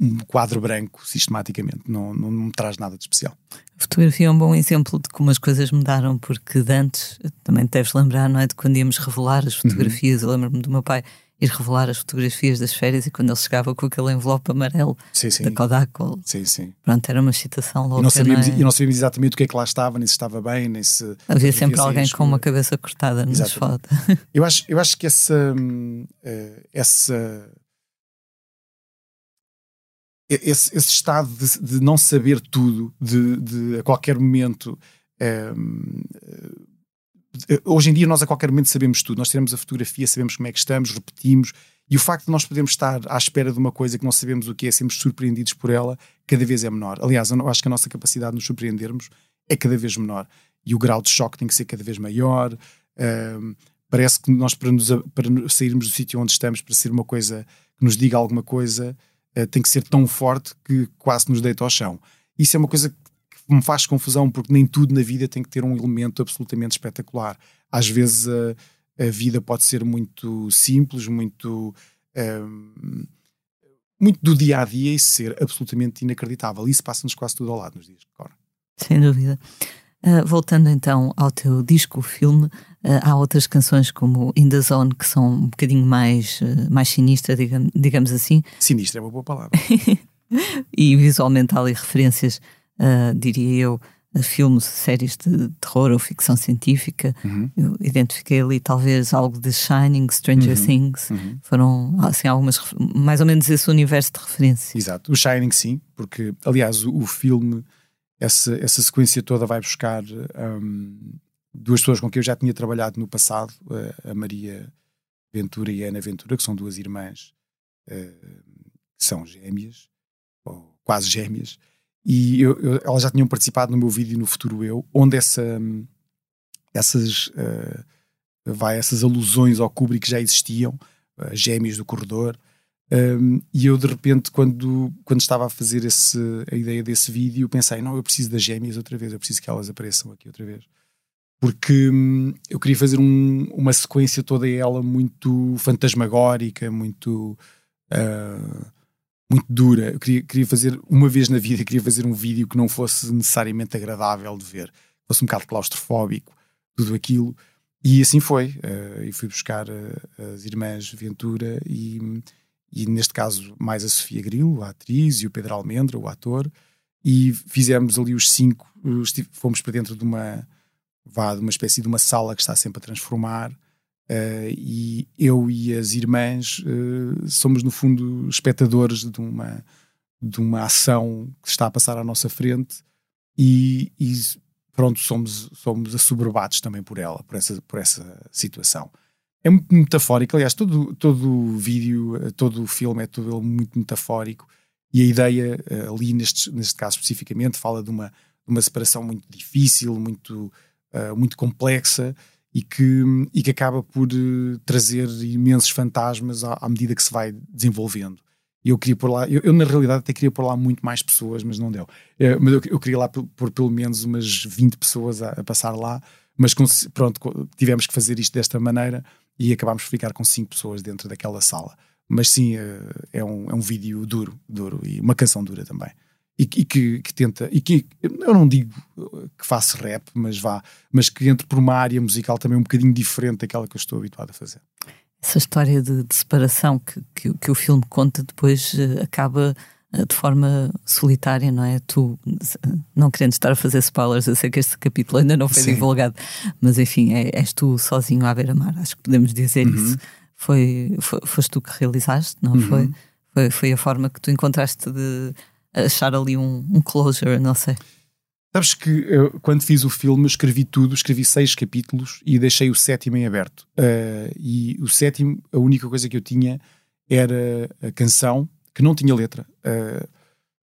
um quadro branco sistematicamente, não, não, não me traz nada de especial. A fotografia é um bom exemplo de como as coisas mudaram, porque de antes, também te deves lembrar, não é? De quando íamos revelar as uhum. fotografias, uhum. eu lembro-me do meu pai ir revelar as fotografias das férias e quando ele chegava com aquele envelope amarelo sim, sim. da Kodak. Sim, sim. Pronto, era uma excitação louca. E não, sabíamos, não é? e não sabíamos exatamente o que é que lá estava, nem se estava bem, nem se. Havia sempre alguém com uma cabeça cortada nas fotos. Eu acho, eu acho que essa. Hum, eh, essa esse, esse estado de, de, não saber tudo, de, de a qualquer momento. É, hoje em dia nós a qualquer momento sabemos tudo, nós temos a fotografia, sabemos como é que estamos, repetimos, e o facto de nós podermos estar à espera de uma coisa que não sabemos o que é, sermos surpreendidos por ela, cada vez é menor. Aliás, eu acho que a nossa capacidade de nos surpreendermos é cada vez menor. E o grau de choque tem que ser cada vez maior. Um, parece que nós, para, nos, para sairmos do sítio onde estamos, para ser uma coisa que nos diga alguma coisa, uh, tem que ser tão forte que quase nos deita ao chão. Isso é uma coisa me faz confusão, porque nem tudo na vida tem que ter um elemento absolutamente espetacular. Às vezes a, a vida pode ser muito simples, muito. Um, muito do dia a dia e ser absolutamente inacreditável. Isso passa-nos quase tudo ao lado nos dias de agora. Sem dúvida. Uh, voltando então ao teu disco, filme, uh, há outras canções como In the Zone que são um bocadinho mais, uh, mais sinistra, digamos, digamos assim. Sinistra é uma boa palavra. e visualmente há ali referências uh, diria eu, filmes, séries de terror ou ficção científica. Uhum. Eu identifiquei ali talvez algo de Shining, Stranger uhum. Things. Uhum. Foram assim algumas mais ou menos esse universo de referência. Exato, o Shining sim, porque aliás o, o filme essa, essa sequência toda vai buscar um, duas pessoas com quem eu já tinha trabalhado no passado, a Maria Ventura e a Ana Ventura, que são duas irmãs uh, que são gêmeas, ou quase gêmeas, e eu, eu, elas já tinham participado no meu vídeo no Futuro Eu, onde essa, essas, uh, vai, essas alusões ao Kubrick já existiam, uh, gêmeos do corredor. Um, e eu de repente, quando, quando estava a fazer esse, a ideia desse vídeo, pensei: não, eu preciso das gêmeas outra vez, eu preciso que elas apareçam aqui outra vez. Porque hum, eu queria fazer um, uma sequência toda ela muito fantasmagórica, muito. Uh, muito dura. Eu queria, queria fazer, uma vez na vida, queria fazer um vídeo que não fosse necessariamente agradável de ver, fosse um bocado claustrofóbico, tudo aquilo. E assim foi. Uh, e fui buscar uh, as irmãs Ventura e, e, neste caso, mais a Sofia Grilo, a atriz, e o Pedro Almendra, o ator, e fizemos ali os cinco, fomos para dentro de uma, vá, de uma espécie de uma sala que está sempre a transformar Uh, e eu e as irmãs uh, somos, no fundo, espectadores de uma, de uma ação que está a passar à nossa frente e, e pronto, somos, somos assoberbados também por ela, por essa, por essa situação. É muito metafórico, aliás, todo, todo o vídeo, eh, todo o filme é todo muito metafórico e a ideia ali, neste, neste caso especificamente, fala de uma, uma separação muito difícil, muito, muito complexa e que, e que acaba por uh, trazer imensos fantasmas à, à, medida que se vai desenvolvendo. Eu queria pôr lá, eu, eu, na realidade até queria pôr lá muito mais pessoas, mas não deu. Uh, mas eu, eu, queria lá pôr pelo menos umas 20 pessoas a, a passar lá, mas com, pronto, tivemos que fazer isto desta maneira e acabámos por ficar com 5 pessoas dentro daquela sala. Mas sim, uh, é, um, é um vídeo duro, duro e uma canção dura também e, e que, que, tenta, e que eu não digo que faça rap, mas vá, mas que entre por uma área musical também um bocadinho diferente daquela que eu estou habituado a fazer. Essa história de, de separação que, que, que, o filme conta depois uh, acaba uh, de forma solitária, não é? Tu, não querendo estar a fazer spoilers, eu sei que este capítulo ainda não foi Sim. divulgado, mas enfim, é, és tu sozinho à beira-mar, acho que podemos dizer uhum. isso. Foi, foi, foste tu que realizaste, não uhum. foi? foi? Foi a forma que tu encontraste de achar ali um, um closure, não sei. Sabes que eu, quando fiz o filme, escrevi tudo, escrevi seis capítulos e deixei o sétimo em aberto. Uh, e o sétimo, a única coisa que eu tinha era a canção, que não tinha letra. Uh,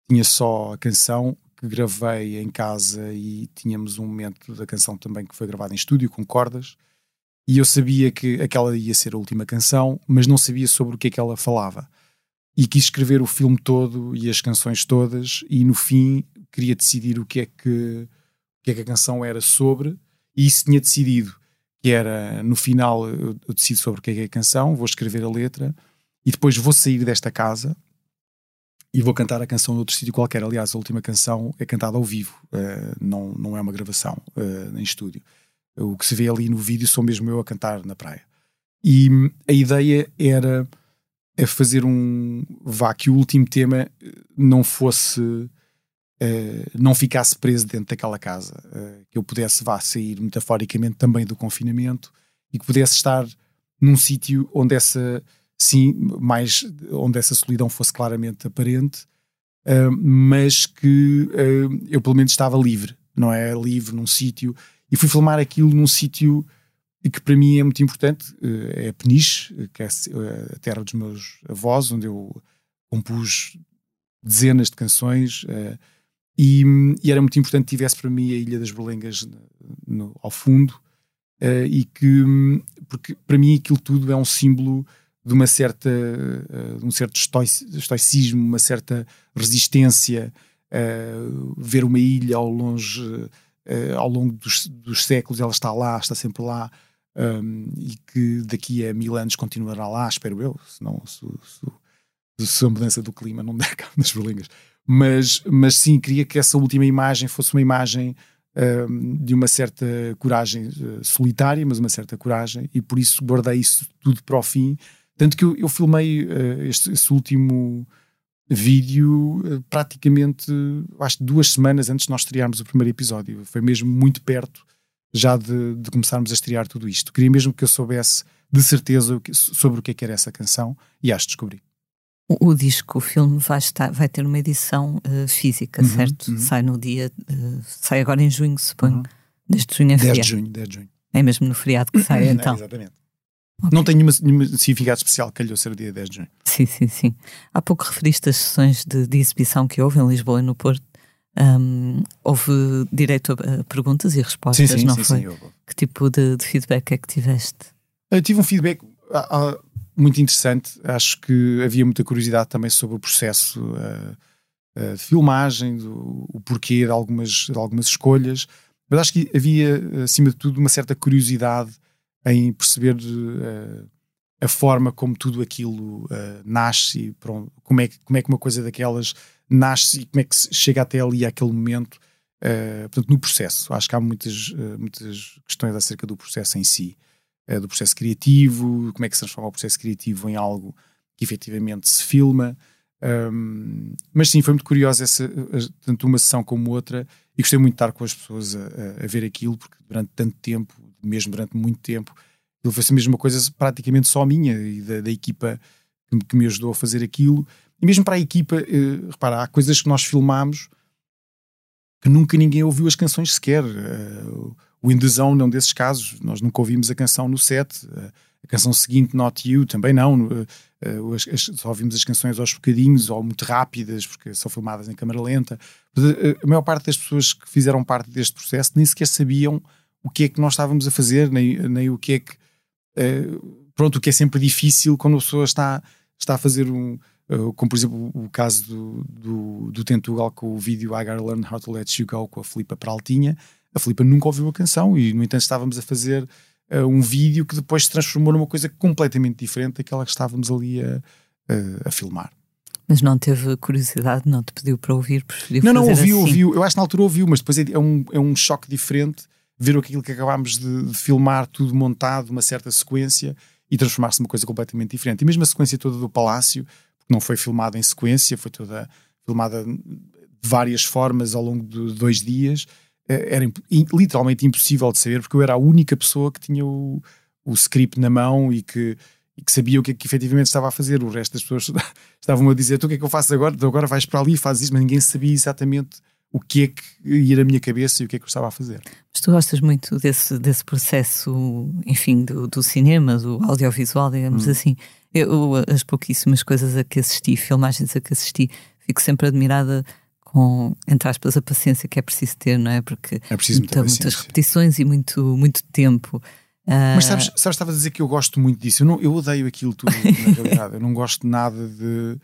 tinha só a canção que gravei em casa e tínhamos um momento da canção também que foi gravado em estúdio com cordas. E eu sabia que aquela ia ser a última canção, mas não sabia sobre o que é que ela falava e quis escrever o filme todo e as canções todas e no fim queria decidir o que é que, o que, é que a canção era sobre e isso tinha decidido que era no final eu, eu decido sobre o que é, que é a canção, vou escrever a letra e depois vou sair desta casa e vou cantar a canção de outro sítio qualquer. Aliás, a última canção é cantada ao vivo, uh, não, não é uma gravação uh, em estúdio. O que se vê ali no vídeo sou mesmo eu a cantar na praia. E a ideia era a fazer um vá que o último tema eh, não fosse uh, não ficasse preso dentro daquela casa uh, que eu pudesse vá sair metaforicamente também do confinamento e que pudesse estar num sítio onde essa sim mais onde essa solidão fosse claramente aparente uh, mas que eu pelo menos estava livre não é? Livre num sítio. E fui filmar aquilo num sítio e que para mim é muito importante, eh, é Peniche, que é a terra dos meus avós, onde eu compus dezenas de canções eh, e, e era muito importante que tivesse para mim a Ilha das Berlengas no, ao fundo eh, e que, porque para mim aquilo tudo é um símbolo de uma certa de um certo estoicismo, uma certa resistência, ver uma ilha ao longe ao longo dos, dos séculos ela está lá, está sempre lá um, e que daqui a mil anos continuará lá, espero eu, se, não, se, se, se a mudança do clima não der cabo nas berlingas. Mas, mas sim, queria que essa última imagem fosse uma imagem um, de uma certa coragem uh, solitária, mas uma certa coragem, e por isso guardei isso tudo para o fim. Tanto que eu, eu filmei uh, este, este último vídeo uh, praticamente, acho duas semanas antes de nós estrearmos o primeiro episódio. Foi mesmo muito perto já de, de, começarmos a estrear tudo isto. Queria mesmo que eu soubesse de certeza sobre o que é que era essa canção e acho que descobri. O, o disco, o filme, vai, estar, vai ter uma edição uh, física, uhum, certo? Uhum. Sai no dia. Uh, sai agora em junho, suponho. Uhum. Desde junho a 10 de junho, 10 de junho. É mesmo no feriado que sai, então. É, exatamente. Okay. Não tem nenhum significado especial, calhou ser o dia 10 de junho. Sim, sim, sim. Há pouco referiste as sessões de, de exibição que houve em Lisboa e no Porto. Um, houve direito a, perguntas e respostas, sim, sim, não sim, foi? Sim, eu... Que tipo de, de, feedback é que tiveste? Eu tive um feedback uh, uh, muito interessante. Acho que havia muita curiosidade também sobre o processo uh, de filmagem, do, o porquê de algumas, de algumas escolhas. Mas acho que havia, acima de tudo, uma certa curiosidade em perceber a forma como tudo aquilo nasce, pronto, como, é, como é que uma coisa daquelas nasce e como é que chega até ali àquele momento, uh, portanto, no processo. Acho que há muitas, uh, muitas questões acerca do processo em si, uh, do processo criativo, como é que se transforma o processo criativo em algo que efetivamente se filma. Um, mas sim, foi muito curiosa essa, tanto uma sessão como outra, e gostei muito de estar com as pessoas a, a ver aquilo, porque durante tanto tempo, mesmo durante muito tempo, ele foi a mesma coisa praticamente só minha e da, da equipa que, me ajudou a fazer aquilo. E mesmo para a equipa, uh, repara, há coisas que nós filmámos que nunca ninguém ouviu as canções sequer. Uh, o In Zone é um desses casos, nós nunca ouvimos a canção no set. Uh, a canção seguinte, Not You, também não. As, as, só ouvimos as canções aos bocadinhos ou muito rápidas, porque são filmadas em câmera lenta. A maior parte das pessoas que fizeram parte deste processo nem sequer sabiam o que é que nós estávamos a fazer, nem, nem o que é que. pronto, o que é sempre difícil quando a pessoa está, está a fazer um Uh, como por exemplo o caso do, do, do Tentugal com o vídeo I Gotta Learn How to Let You Go com a Filipa Peraltinha. A Filipa nunca ouviu a canção e, no entanto, estávamos a fazer uh, um vídeo que depois se transformou numa coisa completamente diferente daquela que estávamos ali a, a, a filmar. Mas não teve curiosidade, não te pediu para ouvir, preferiu Não, não, ouviu, assim. ouviu. Eu acho que na altura ouviu, mas depois é, é um, é um choque diferente ver aquilo que acabámos de, de filmar, tudo montado, uma certa sequência, e transformar-se numa coisa completamente diferente. E mesmo a sequência toda do Palácio, não foi filmada em sequência, foi toda filmada de várias formas ao longo de dois dias. Eh, era literalmente impossível de saber, porque eu era a única pessoa que tinha o, o script na mão e que, e que sabia o que é que efetivamente estava a fazer. O resto das pessoas estavam a dizer: Tu o que é que eu faço agora? Tu agora vais para ali e fazes isso, mas ninguém sabia exatamente o que é que ia na minha cabeça e o que é que eu estava a fazer. Mas tu gostas muito desse, desse processo, enfim, do, do cinema, do audiovisual, digamos hum. assim. Eu, as pouquíssimas coisas a que assisti, filmagens a que assisti, fico sempre admirada com, entre aspas, a paciência que é preciso ter, não é? Porque é preciso muita muitas repetições e muito, muito tempo. Mas sabes, sabes, estava a dizer que eu gosto muito disso. Eu, não, eu odeio aquilo tudo, na realidade. Eu não gosto nada de.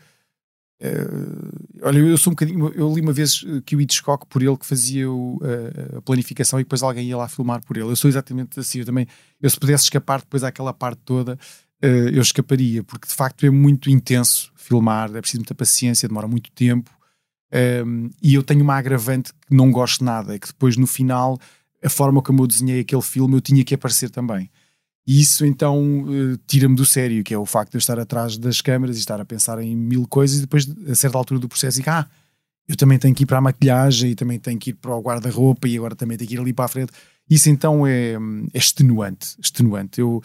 Uh, olha, eu sou um bocadinho. Eu li uma vez que o Hitchcock, por ele, que fazia o, uh, a planificação e depois alguém ia lá filmar por ele. Eu sou exatamente assim. Eu também, eu se pudesse escapar depois àquela parte toda, eu escaparia, porque de facto é muito intenso filmar, é preciso muita paciência, demora muito tempo. Um, ehm, e eu tenho uma agravante que não gosto nada, é que depois no final, a forma como eu desenhei aquele filme, eu tinha que aparecer também. E isso então uh, tira-me do sério, que é o facto de eu estar atrás das câmaras e estar a pensar em mil coisas e depois, a certa altura do processo, digo, ah, eu também tenho que ir para a maquilhagem e também tenho que ir para o guarda-roupa e agora também tenho que ir ali para a frente. Isso então é, é extenuante, extenuante. Eu,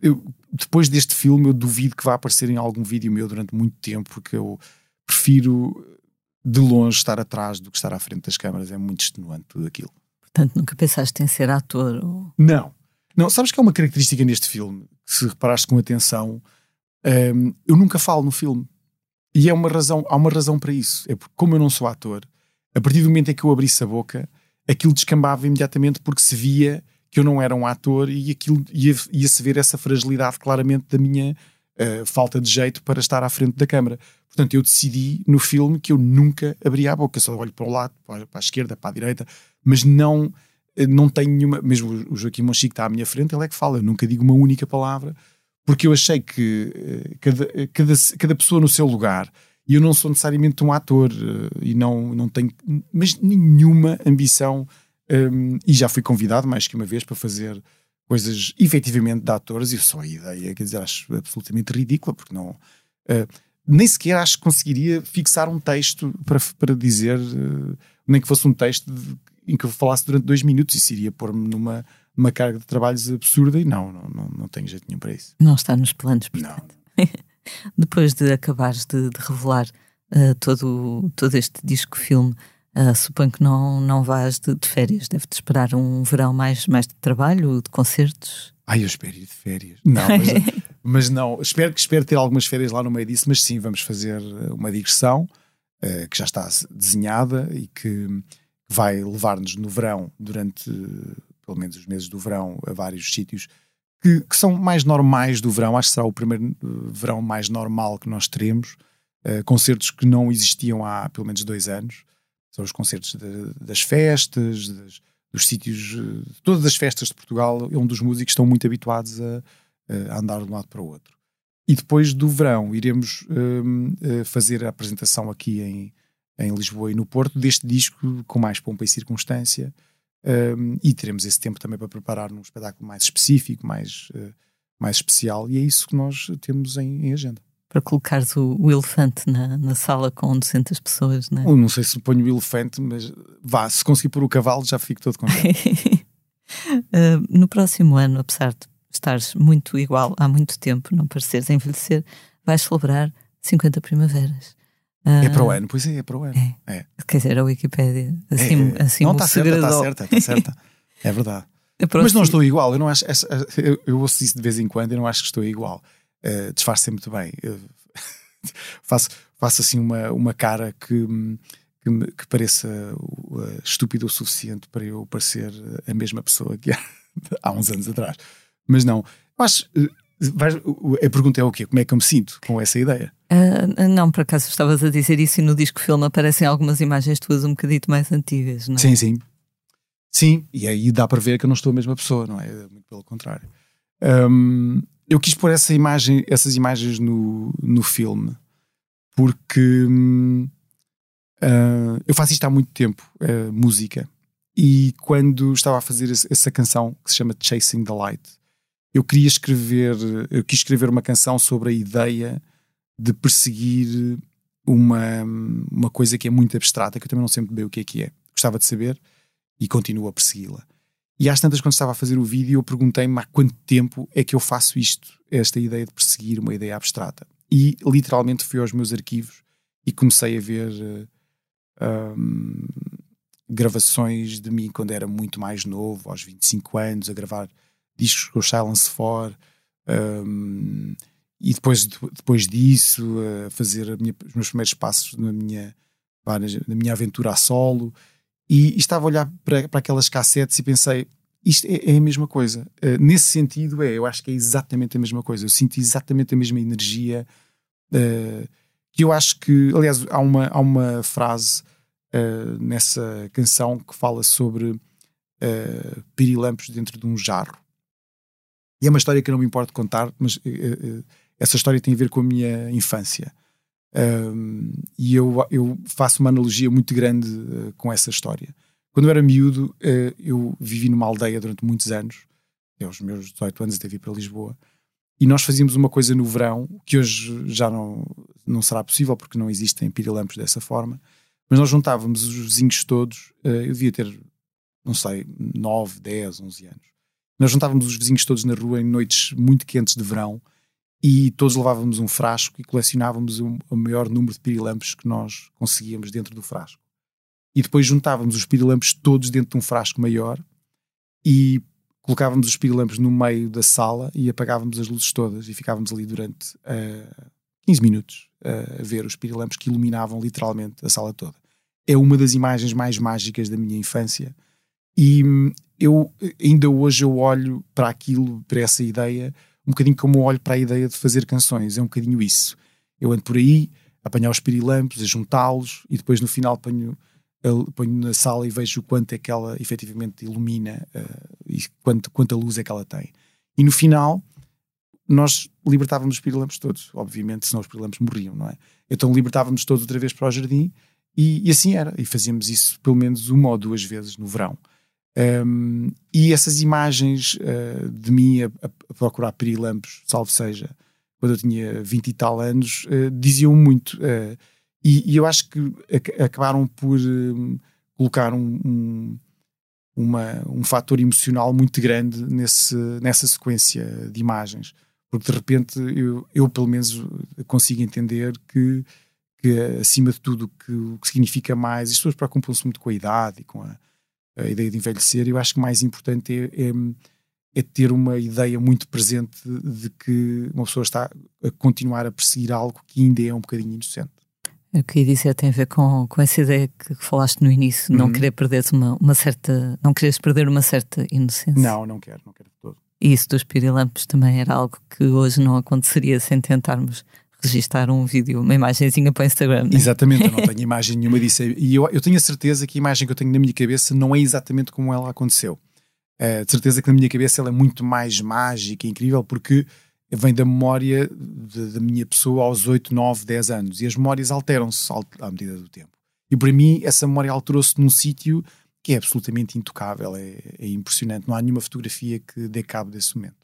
eu, depois deste filme, eu duvido que vá aparecer em algum vídeo meu durante muito tempo, porque eu prefiro de longe estar atrás do que estar à frente das câmaras. É muito extenuante tudo aquilo. Portanto, nunca pensaste em ser ator? Ou... Não. Não, sabes que é uma característica neste filme, que se reparaste com atenção, um, eu nunca falo no filme. E é uma razão, há uma razão para isso. É porque, como eu não sou ator, a partir do momento em que eu abrisse a boca, aquilo descambava imediatamente porque se via que eu não era um ator e aquilo ia-se ia ver essa fragilidade claramente da minha uh, falta de jeito para estar à frente da câmara. Portanto, eu decidi no filme que eu nunca abria a boca, só olho para o lado, para a esquerda, para a direita, mas não, eh, não tenho nenhuma. Mesmo o Joaquim Monchique está à minha frente, ele é que fala, eu nunca digo uma única palavra, porque eu achei que uh, cada, cada, cada pessoa no seu lugar e eu não sou necessariamente um ator e não, não tenho mas nenhuma ambição um, e já fui convidado mais que uma vez para fazer coisas efetivamente de atores e só a ideia, quer dizer, acho absolutamente ridícula porque não uh, nem sequer acho que conseguiria fixar um texto para, para dizer uh, nem que fosse um texto de, em que eu falasse durante dois minutos isso iria pôr-me numa, numa carga de trabalhos absurda e não, não, não, não tenho jeito nenhum para isso. Não está nos planos, portanto. Não. Depois de acabares de, de revelar uh, todo, todo este disco-filme, uh, suponho que não, não vais de, de férias. Deve-te esperar um verão mais, mais de trabalho, de concertos? Ah, eu espero ir de férias. Não, mas, mas, não. Espero que espero ter algumas férias lá no meio disso, mas sim, vamos fazer uma digressão. uh, que já está desenhada e que vai levar-nos no verão, durante pelo menos os meses do verão, a vários sítios que, que, são mais normais do verão. Acho que será o primeiro verão mais normal que nós teremos. Uh, concertos que não existiam há pelo menos dois anos. São os concertos de, das festas, das, dos sítios, todas as festas de Portugal, onde os músicos estão muito habituados a, a andar de um lado para o outro. E depois do verão iremos um, eh, fazer a apresentação aqui em, em Lisboa e no Porto deste disco com mais pompa e circunstância. Um, e teremos esse tempo também para preparar um espetáculo mais específico, mais, uh, mais especial, e é isso que nós temos em, em agenda. Para colocares o, o elefante na, na, sala com 200 pessoas, não é? Eu não sei se ponho o elefante, mas vá, se conseguir pôr o cavalo já fico todo contente. uh, no próximo ano, apesar de estares muito igual há muito tempo, não pareceres envelhecer, vais celebrar 50 primaveras. Uh, é para o ano, pois é, é para o ano. É. é. Quer dizer, a Wikipédia assim, é, assim Não, está certa, está certa, está certa. É verdade. Mas não estou igual, eu não acho. Eu, eu ouço isso de vez em quando e não acho que estou igual. Uh, disfarce muito bem. faço, faço assim uma, uma cara que, que, que pareça uh, estúpida o suficiente para eu parecer a mesma pessoa que há, há uns anos atrás. Mas não. Mas uh, a pergunta é o quê? Como é que eu me sinto com essa ideia? Uh, não, por acaso estavas a dizer isso e no disco filme aparecem algumas imagens tuas um bocadito mais antigas, não é? Sim, sim. Sim, e aí dá para ver que eu não estou a mesma pessoa, não é? Muito pelo contrário. Um, eu quis pôr essa imagem, essas imagens no, no filme porque uh, eu faço isto há muito tempo, uh, música. E quando estava a fazer essa canção que se chama Chasing the Light, eu queria escrever, eu quis escrever uma canção sobre a ideia de perseguir uma, uma coisa que é muito abstrata, que eu também não sempre bem o que é que é. Gostava de saber e continuo a persegui-la. E às tantas, quando estava a fazer o vídeo, eu perguntei-me há quanto tempo é que eu faço isto, esta ideia de perseguir uma ideia abstrata. E literalmente fui aos meus arquivos e comecei a ver uh, um, gravações de mim quando era muito mais novo, aos 25 anos, a gravar discos com o Silence 4, um, e depois, depois disso, a fazer minha, os meus primeiros passos na minha, na minha aventura a solo. E, estava a olhar para, para aquelas cassetes e pensei: isto é, é a mesma coisa. Uh, nesse sentido, é, eu acho que é exatamente a mesma coisa. Eu sinto exatamente a mesma energia. Uh, que eu acho que, aliás, há uma, há uma frase uh, nessa canção que fala sobre pirilampos dentro de um jarro. E é uma história que eu não me importo contar, mas essa história tem a ver com a minha infância. Um, e eu, eu, faço uma analogia muito grande uh, com essa história. Quando eu era miúdo, uh, eu vivi numa aldeia durante muitos anos, até aos meus 18 anos até vir para Lisboa, e nós fazíamos uma coisa no verão, que hoje já não, não será possível porque não existem pirilampos dessa forma, mas nós juntávamos os vizinhos todos, uh, eu devia ter, não sei, 9, 10, 11 anos. Nós juntávamos os vizinhos todos na rua em noites muito quentes de verão e todos levávamos um frasco e colecionávamos o, o maior número de pirilampos que nós conseguíamos dentro do frasco. E depois juntávamos os pirilampos todos dentro de um frasco maior e colocávamos os pirilampos no meio da sala e apagávamos as luzes todas e ficávamos ali durante uh, eh, 15 minutos uh, a ver os pirilampos que iluminavam literalmente a sala toda. É uma das imagens mais mágicas da minha infância e hum, eu ainda hoje eu olho para aquilo, para essa ideia um bocadinho como olho para a ideia de fazer canções, é um bocadinho isso. Eu ando por aí, apanhar os pirilampos, a juntá-los e depois no final ponho, ponho na sala e vejo o quanto é que ela efetivamente ilumina uh, e quanto, quanta luz é que ela tem. E no final nós libertávamos os pirilampos todos, obviamente, senão os pirilampos morriam, não é? Então libertávamos todos outra vez para o jardim e, e assim era. E fazíamos isso pelo menos uma ou duas vezes no verão. Um, e essas imagens uh, de mim a, a, procurar pirilampos, salvo seja, quando eu tinha 20 e tal anos, uh, diziam muito. Uh, e, e, eu acho que ac acabaram por colocar um, um, um fator emocional muito grande nesse, nessa sequência de imagens. Porque de repente eu, eu pelo menos, consigo entender que, que acima de tudo, que, o que significa mais, as pessoas preocupam-se muito com a idade e com a a ideia de envelhecer, eu acho que mais importante é, é, é, ter uma ideia muito presente de que uma pessoa está a continuar a perseguir algo que ainda é um bocadinho inocente. Eu queria dizer, tem a ver com, com essa ideia que falaste no início, não Uhum. querer perder uma, uma certa. não quereres perder uma certa inocência. Não, não quero, não quero de todo. E isso dos pirilampos também era algo que hoje não aconteceria sem tentarmos registar um vídeo, uma imagenzinha para o Instagram. né? Exatamente, eu não tenho imagem nenhuma disso. E eu, eu tenho a certeza que a imagem que eu tenho na minha cabeça não é exatamente como ela aconteceu. Eh, de certeza que na minha cabeça ela é muito mais mágica e incrível porque vem da memória da minha pessoa aos 8, 9, 10 anos. E as memórias alteram-se al- à medida do tempo. E para mim, essa memória alterou-se num sítio que é absolutamente intocável, é, é impressionante. Não há nenhuma fotografia que dê cabo desse momento.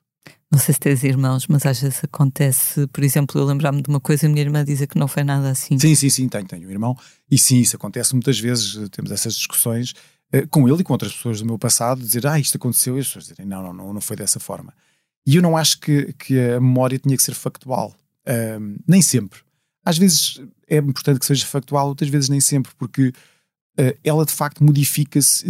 Não sei se tens irmãos, mas às vezes acontece, por exemplo, eu lembrar-me de uma coisa e a minha irmã dizer que não foi nada assim. Sim, sim, sim, tenho, tenho um irmão. E sim, isso acontece muitas vezes. eh, Temos essas discussões eh, com ele e com outras pessoas do meu passado, dizer, ah, isto aconteceu, e as pessoas dizerem, não, não, não, não foi dessa forma. E eu não acho que, que a memória tinha que ser factual. Nem sempre. Às vezes é importante que seja factual, outras vezes nem sempre, porque eh, ela de facto modifica-se.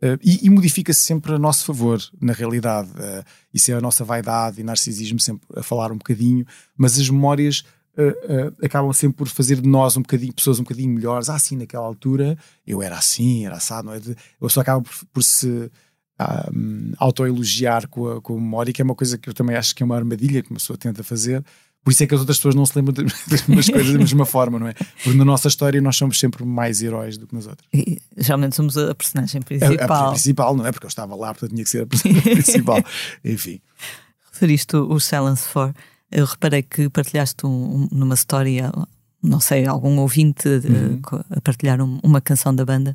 Eh, e, e modifica-se sempre a nosso favor, na realidade. Eh, isso é a nossa vaidade e narcisismo sempre a falar um bocadinho, mas as memórias uh, uh, acabam sempre por fazer de nós um bocadinho, pessoas um bocadinho melhores. Ah, sim, naquela altura eu era assim, era assado, não é? Eu só acabo por, por se um, autoelogiar com a, com a memória, que é uma coisa que eu também acho que é uma armadilha que uma pessoa tenta fazer. Por isso é que as outras pessoas não se lembram das mesmas coisas da mesma forma, não é? Porque na nossa história nós somos sempre mais heróis do que nas outras. E, geralmente somos a personagem É a principal. principal, não é? Porque eu estava lá, portanto tinha que ser a personagem principal. Enfim. Referiste o Silence 4. Eu reparei que partilhaste um- um- numa história, não sei, algum ouvinte Uhum. a partilhar um- uma canção da banda.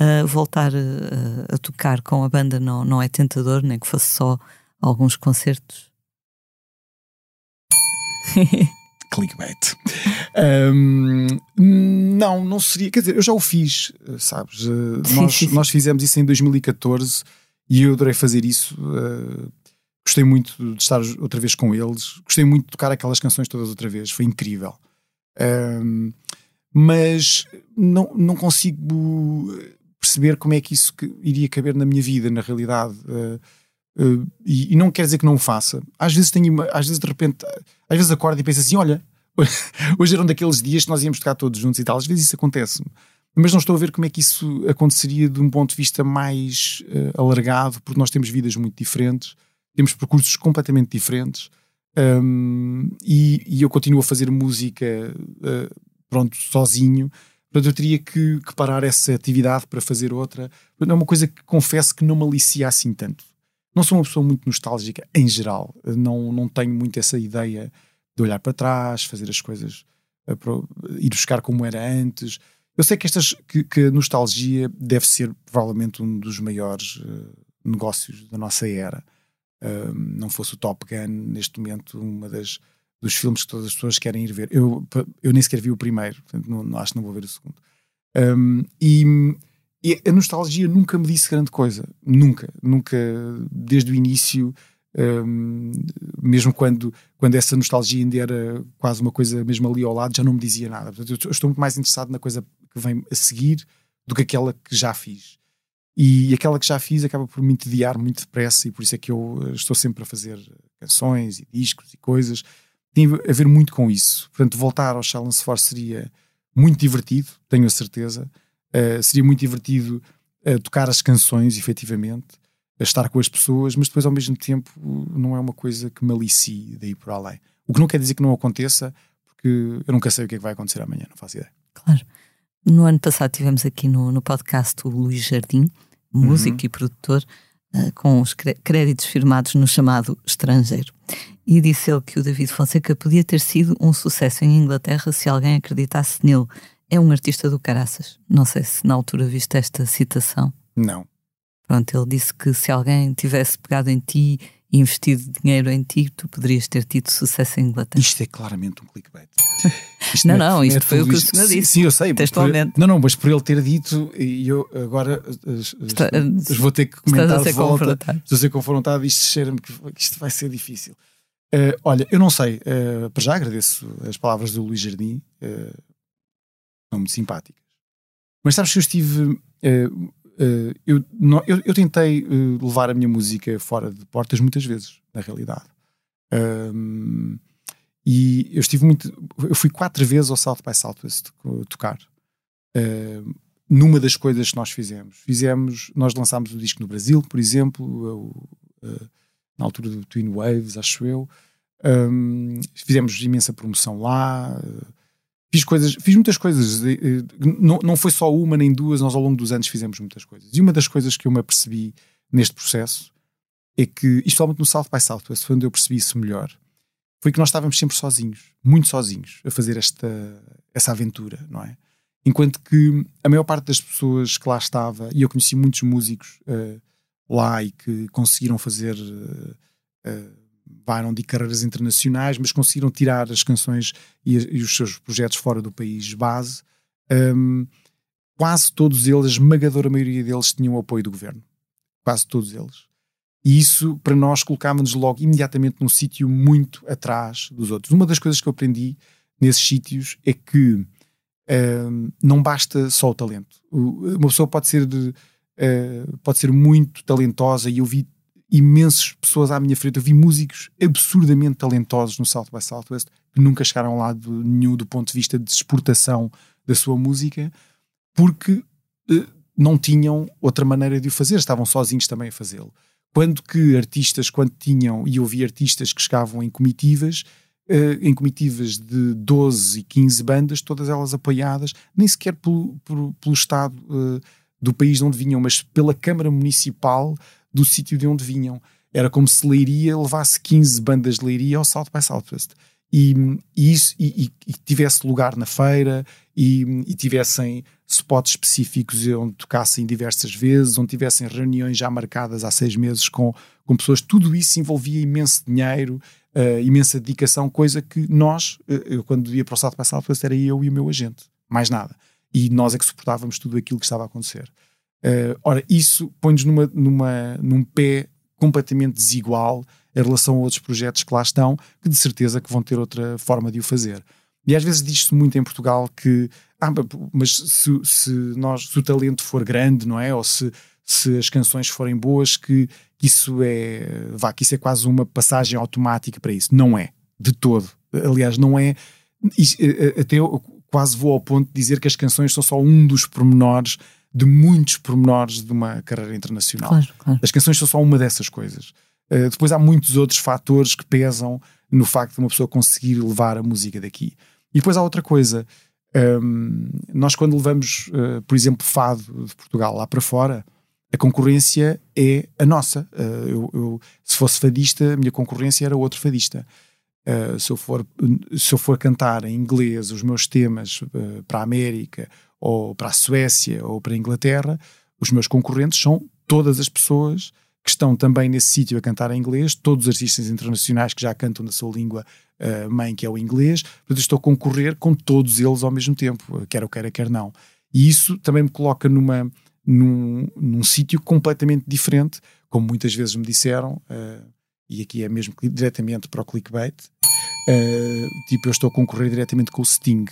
Uh, voltar eh, a tocar com a banda não, não é tentador, nem que fosse só alguns concertos. clickbait. Ahm, não, não seria. Quer dizer, eu já o fiz, sabes? Uh, Sim, nós, sim, nós fizemos isso em 2014 e eu adorei fazer isso. Uh, gostei muito de estar outra vez com eles. Gostei muito de tocar aquelas canções todas outra vez. Foi incrível. Ahm, mas não, não consigo perceber como é que isso que iria caber na minha vida, na realidade. Uh, Uh, e, e não quer dizer que não o faça. Às vezes tenho, às vezes de repente, às vezes acordo e penso assim: olha, hoje era um daqueles dias que nós íamos tocar todos juntos e tal. Às vezes isso acontece, mas não estou a ver como é que isso aconteceria de um ponto de vista mais uh, alargado, porque nós temos vidas muito diferentes, temos percursos completamente diferentes. Um, e, e eu continuo a fazer música, uh, pronto, sozinho. Portanto, eu teria que, que parar essa atividade para fazer outra. É uma coisa que confesso que não me alicia assim tanto não sou uma pessoa muito nostálgica em geral. Não, não tenho muito essa ideia de olhar para trás, fazer as coisas, eh, ir buscar como era antes. Eu sei que, estas, que, que a nostalgia deve ser provavelmente um dos maiores eh, negócios da nossa era. Um, não fosse o Top Gun, neste momento, uma das dos filmes que todas as pessoas querem ir ver. Eu, eu nem sequer vi o primeiro, portanto, não, não- acho que não vou ver o segundo. Um, e, e a nostalgia nunca me disse grande coisa. Nunca. Nunca, desde o início, hum, mesmo quando, quando essa nostalgia ainda era quase uma coisa mesmo ali ao lado, já não me dizia nada. Portanto, eu estou muito mais interessado na coisa que vem a seguir do que aquela que já fiz. E aquela que já fiz acaba por me entediar muito depressa e por isso é que eu eh, estou sempre a fazer canções e discos e coisas. Tem a ver muito com isso. Portanto, voltar ao Challenge Force seria muito divertido, tenho a certeza. Uh, seria muito divertido uh, tocar as canções, efetivamente, a estar com as pessoas, mas depois, ao mesmo tempo, não é uma coisa que me alicie daí por além. O que não quer dizer que não aconteça, porque eu nunca sei o que é que vai acontecer amanhã, não faço ideia. Claro. No ano passado tivemos aqui no, no podcast o Luís Jardim, músico Uhum. e produtor, eh, com os créditos firmados no chamado estrangeiro. E disse ele que o David Fonseca podia ter sido um sucesso em Inglaterra se alguém acreditasse nele. É um artista do caraças. Não sei se na altura viste esta citação. Não. Pronto, ele disse que se alguém tivesse pegado em ti e investido dinheiro em ti, tu poderias ter tido sucesso em Inglaterra. Isto é claramente um clickbait. Isto Não, é- não, isto foi o que o senhor disse, Sim, eu sei. textualmente. Por- não, não, mas por ele ter dito, e eu agora as- as- Está- as vou ter que Estás comentar a ser de volta. confrontado. Estou a ser confrontado, isto cheira-me que isto vai ser difícil. Eh, olha, eu não sei, eh, para já agradeço as palavras do Luís Jardim, eh, são muito simpáticas. Mas sabes que eu estive. eh, eh, eu, eu, eu tentei eh, levar a minha música fora de portas muitas vezes, na realidade. Ahm, E eu estive muito. Eu fui quatro vezes ao South by Southwest tocar. Uh, numa das coisas que nós fizemos. Fizemos, nós lançámos o disco no Brasil, por exemplo, eu, uh, na altura do Twin Waves, acho eu. Um, fizemos imensa promoção lá. Uh, fiz coisas, fiz muitas coisas. não, não foi só uma nem duas, nós ao longo dos anos fizemos muitas coisas. E uma das coisas que eu me apercebi neste processo é que, especialmente no South by Southwest, foi onde eu percebi isso melhor, foi que nós estávamos sempre sozinhos, muito sozinhos, a fazer esta, essa aventura, não é? Enquanto que a maior parte das pessoas que lá estava, e eu conheci muitos músicos uh, lá e que conseguiram fazer, uh, de carreiras internacionais, mas conseguiram tirar as canções e, e os seus projetos fora do país base, um, quase todos eles, a esmagadora maioria deles, tinham apoio do governo. Quase todos eles. E isso, para nós, colocava-nos logo imediatamente num sítio muito atrás dos outros. Uma das coisas que eu aprendi nesses sítios é que uh, não basta só o talento. Uma pessoa pode ser, uh, pode ser muito talentosa e eu vi imensas pessoas à minha frente, eu vi músicos absurdamente talentosos no South by Southwest que nunca chegaram lá de nenhum do ponto de vista de exportação da sua música porque uh, não tinham outra maneira de o fazer, estavam sozinhos também a fazê-lo. Quando que artistas, quando tinham, e eu vi artistas que chegavam em comitivas, uh, em comitivas de 12 e 15 bandas, todas elas apoiadas, nem sequer pelo, pelo, pelo Estado uh, do país de onde vinham, mas pela Câmara Municipal do sítio de onde vinham. Era como se Leiria levasse 15 bandas de Leiria ao South by Southwest. E, e isso, e, e, tivesse lugar na feira e, e tivessem spots específicos onde tocassem diversas vezes, onde tivessem reuniões já marcadas há seis meses com, com pessoas, tudo isso envolvia imenso dinheiro uh, imensa dedicação, coisa que nós, uh, eu quando ia para o South by Southwest era eu e o meu agente, mais nada. E nós é que suportávamos tudo aquilo que estava a acontecer. Uh, ora, isso põe-nos numa, numa, num pé completamente desigual em relação a outros projetos que lá estão, que de certeza que vão ter outra forma de o fazer. E às vezes diz-se muito em Portugal que, ah, mas se, se, nós, se o talento for grande, não é? Ou se, se as canções forem boas, que, que isso é, vá, que isso é quase uma passagem automática para isso. Não é, de todo. Aliás, não é. Eh, até eu quase vou ao ponto de dizer que as canções são só um dos pormenores de muitos pormenores de uma carreira internacional. Claro, claro. As canções são só uma dessas coisas. Uh, depois há muitos outros fatores que pesam no facto de uma pessoa conseguir levar a música daqui. E depois há outra coisa. Um, ehm, nós, quando levamos, uh, por exemplo, fado de Portugal lá para fora, a concorrência é a nossa. Uh, eu, eu, se fosse fadista, a minha concorrência era outro fadista. Uh, se, eu for, se eu for cantar em inglês os meus temas uh, para a América, ou para a Suécia, ou para a Inglaterra, os meus concorrentes são todas as pessoas que estão também nesse sítio a cantar em inglês, todos os artistas internacionais que já cantam na sua língua mãe, que é o inglês. Portanto, estou a concorrer com todos eles ao mesmo tempo, quer eu queira, quer não. E isso também me coloca numa num, num sítio completamente diferente, como muitas vezes me disseram, uh, e aqui é mesmo diretamente para o clickbait, uh, tipo, eu estou a concorrer diretamente com o Sting.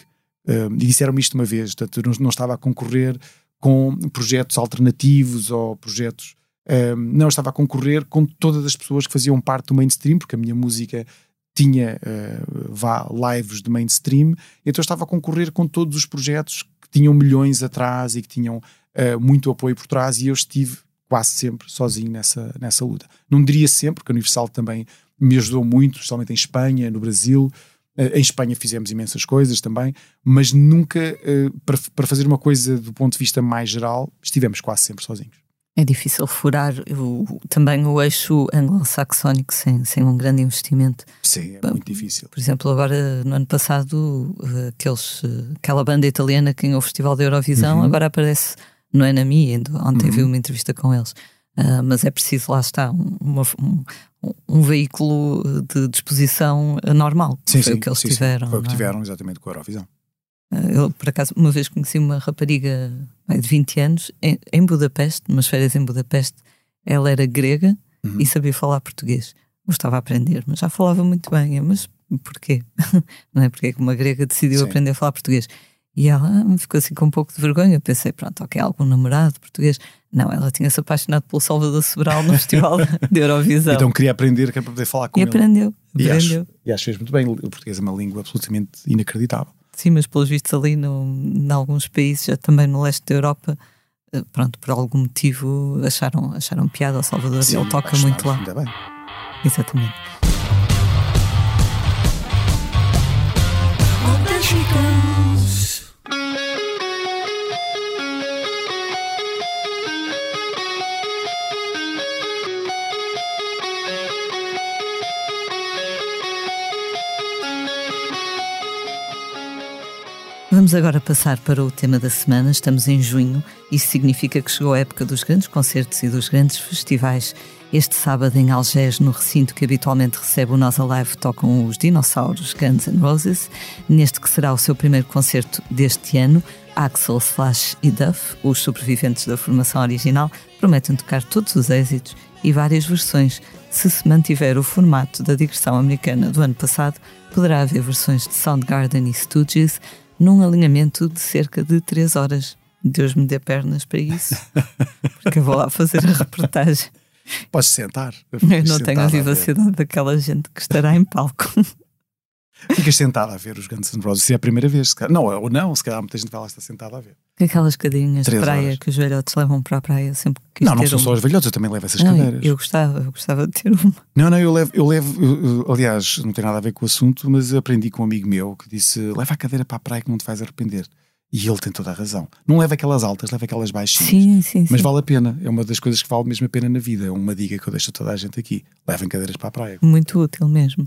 Uh, e disseram-me isto uma vez, portanto, não, não, estava a concorrer com projetos alternativos ou projetos. não, eu estava a concorrer com todas as pessoas que faziam parte do mainstream, porque a minha música tinha uh, lives de mainstream, então eu estava a concorrer com todos os projetos que tinham milhões atrás e que tinham uh, muito apoio por trás e eu estive quase sempre sozinho nessa, nessa luta. Não diria sempre, porque a Universal também me ajudou muito, especialmente em Espanha, no Brasil. Uh, em Espanha fizemos imensas coisas também, mas nunca, uh, para, para fazer uma coisa do ponto de vista mais geral, estivemos quase sempre sozinhos. É difícil furar o, também o eixo anglo-saxónico sem, sem um grande investimento. Sim, é muito difícil. Por exemplo, agora no ano passado, aqueles, aquela banda italiana que ganhou o Festival da Eurovisão, uhum. agora aparece não é na minha, ontem uhum. vi uma entrevista com eles. Uh, mas é preciso, lá está, uma, um, um, veículo de disposição normal. Sim, foi sim, o que eles sim, tiveram. Sim, foi o que é? tiveram, exatamente, com a Eurovisão. Uh, eu, por acaso, uma vez conheci uma rapariga de 20 anos em, em Budapeste, umas férias em Budapeste. Ela era grega uhum. e sabia falar português. Gostava de aprender, mas já falava muito bem. Mas porquê? não é? Porque é que uma grega decidiu aprender a falar português? E ela ficou assim com um pouco de vergonha. Pensei, pronto, ok, algum namorado português. Não, ela tinha-se apaixonado pelo Salvador Sobral no Festival de Eurovisão. Então queria aprender que é para poder falar com e ele. E aprendeu. E acho, aprendeu. e acho que fez muito bem. O português é uma língua absolutamente inacreditável. Sim, mas pelos vistos ali no, em alguns países, já também no leste da Europa, eh, pronto, por algum motivo acharam, acharam piada ao Salvador e ele toca muito lá. Ainda bem. Exatamente. Vamos agora passar para o tema da semana. Estamos em junho. Isso significa que chegou a época dos grandes concertos e dos grandes festivais. Este sábado em Algés, no recinto que habitualmente recebe o Nós Alive, tocam os dinossauros Guns N' Roses. Neste que será o seu primeiro concerto deste ano, Axel, Slash e Duff, os sobreviventes da formação original, prometem tocar todos os êxitos e várias versões. Se se mantiver o formato da digressão americana do ano passado, poderá haver versões de Soundgarden e Stooges num alinhamento de cerca de 3 horas. Deus me dê pernas para isso, porque eu vou lá fazer a reportagem. Podes sentar. Eu não tenho sentada a vivacidade daquela gente que estará em palco. Ficas sentada a ver os Guns N' Roses. Se é a primeira vez, se calhar. Não, ou não, se calhar muita gente vai lá estar sentada a ver. Aquelas cadeirinhas de praia horas. que os velhotes levam para a praia sempre que não, não são só os velhotes, eu também levo essas Não, cadeiras. eu gostava, eu gostava de ter uma. Não, não, eu levo, eu levo eu- eu- aliás, não tem nada a ver com o assunto, mas aprendi com um amigo meu que disse: leva a cadeira para a praia que não te vais arrepender. E ele tem toda a razão. Não leva aquelas altas, leva aquelas baixinhas. Sim, sim, sim. Mas vale a pena, é uma das coisas que vale mesmo a pena na vida. É uma dica que eu deixo a toda a gente aqui: levem cadeiras para a praia. Muito útil mesmo.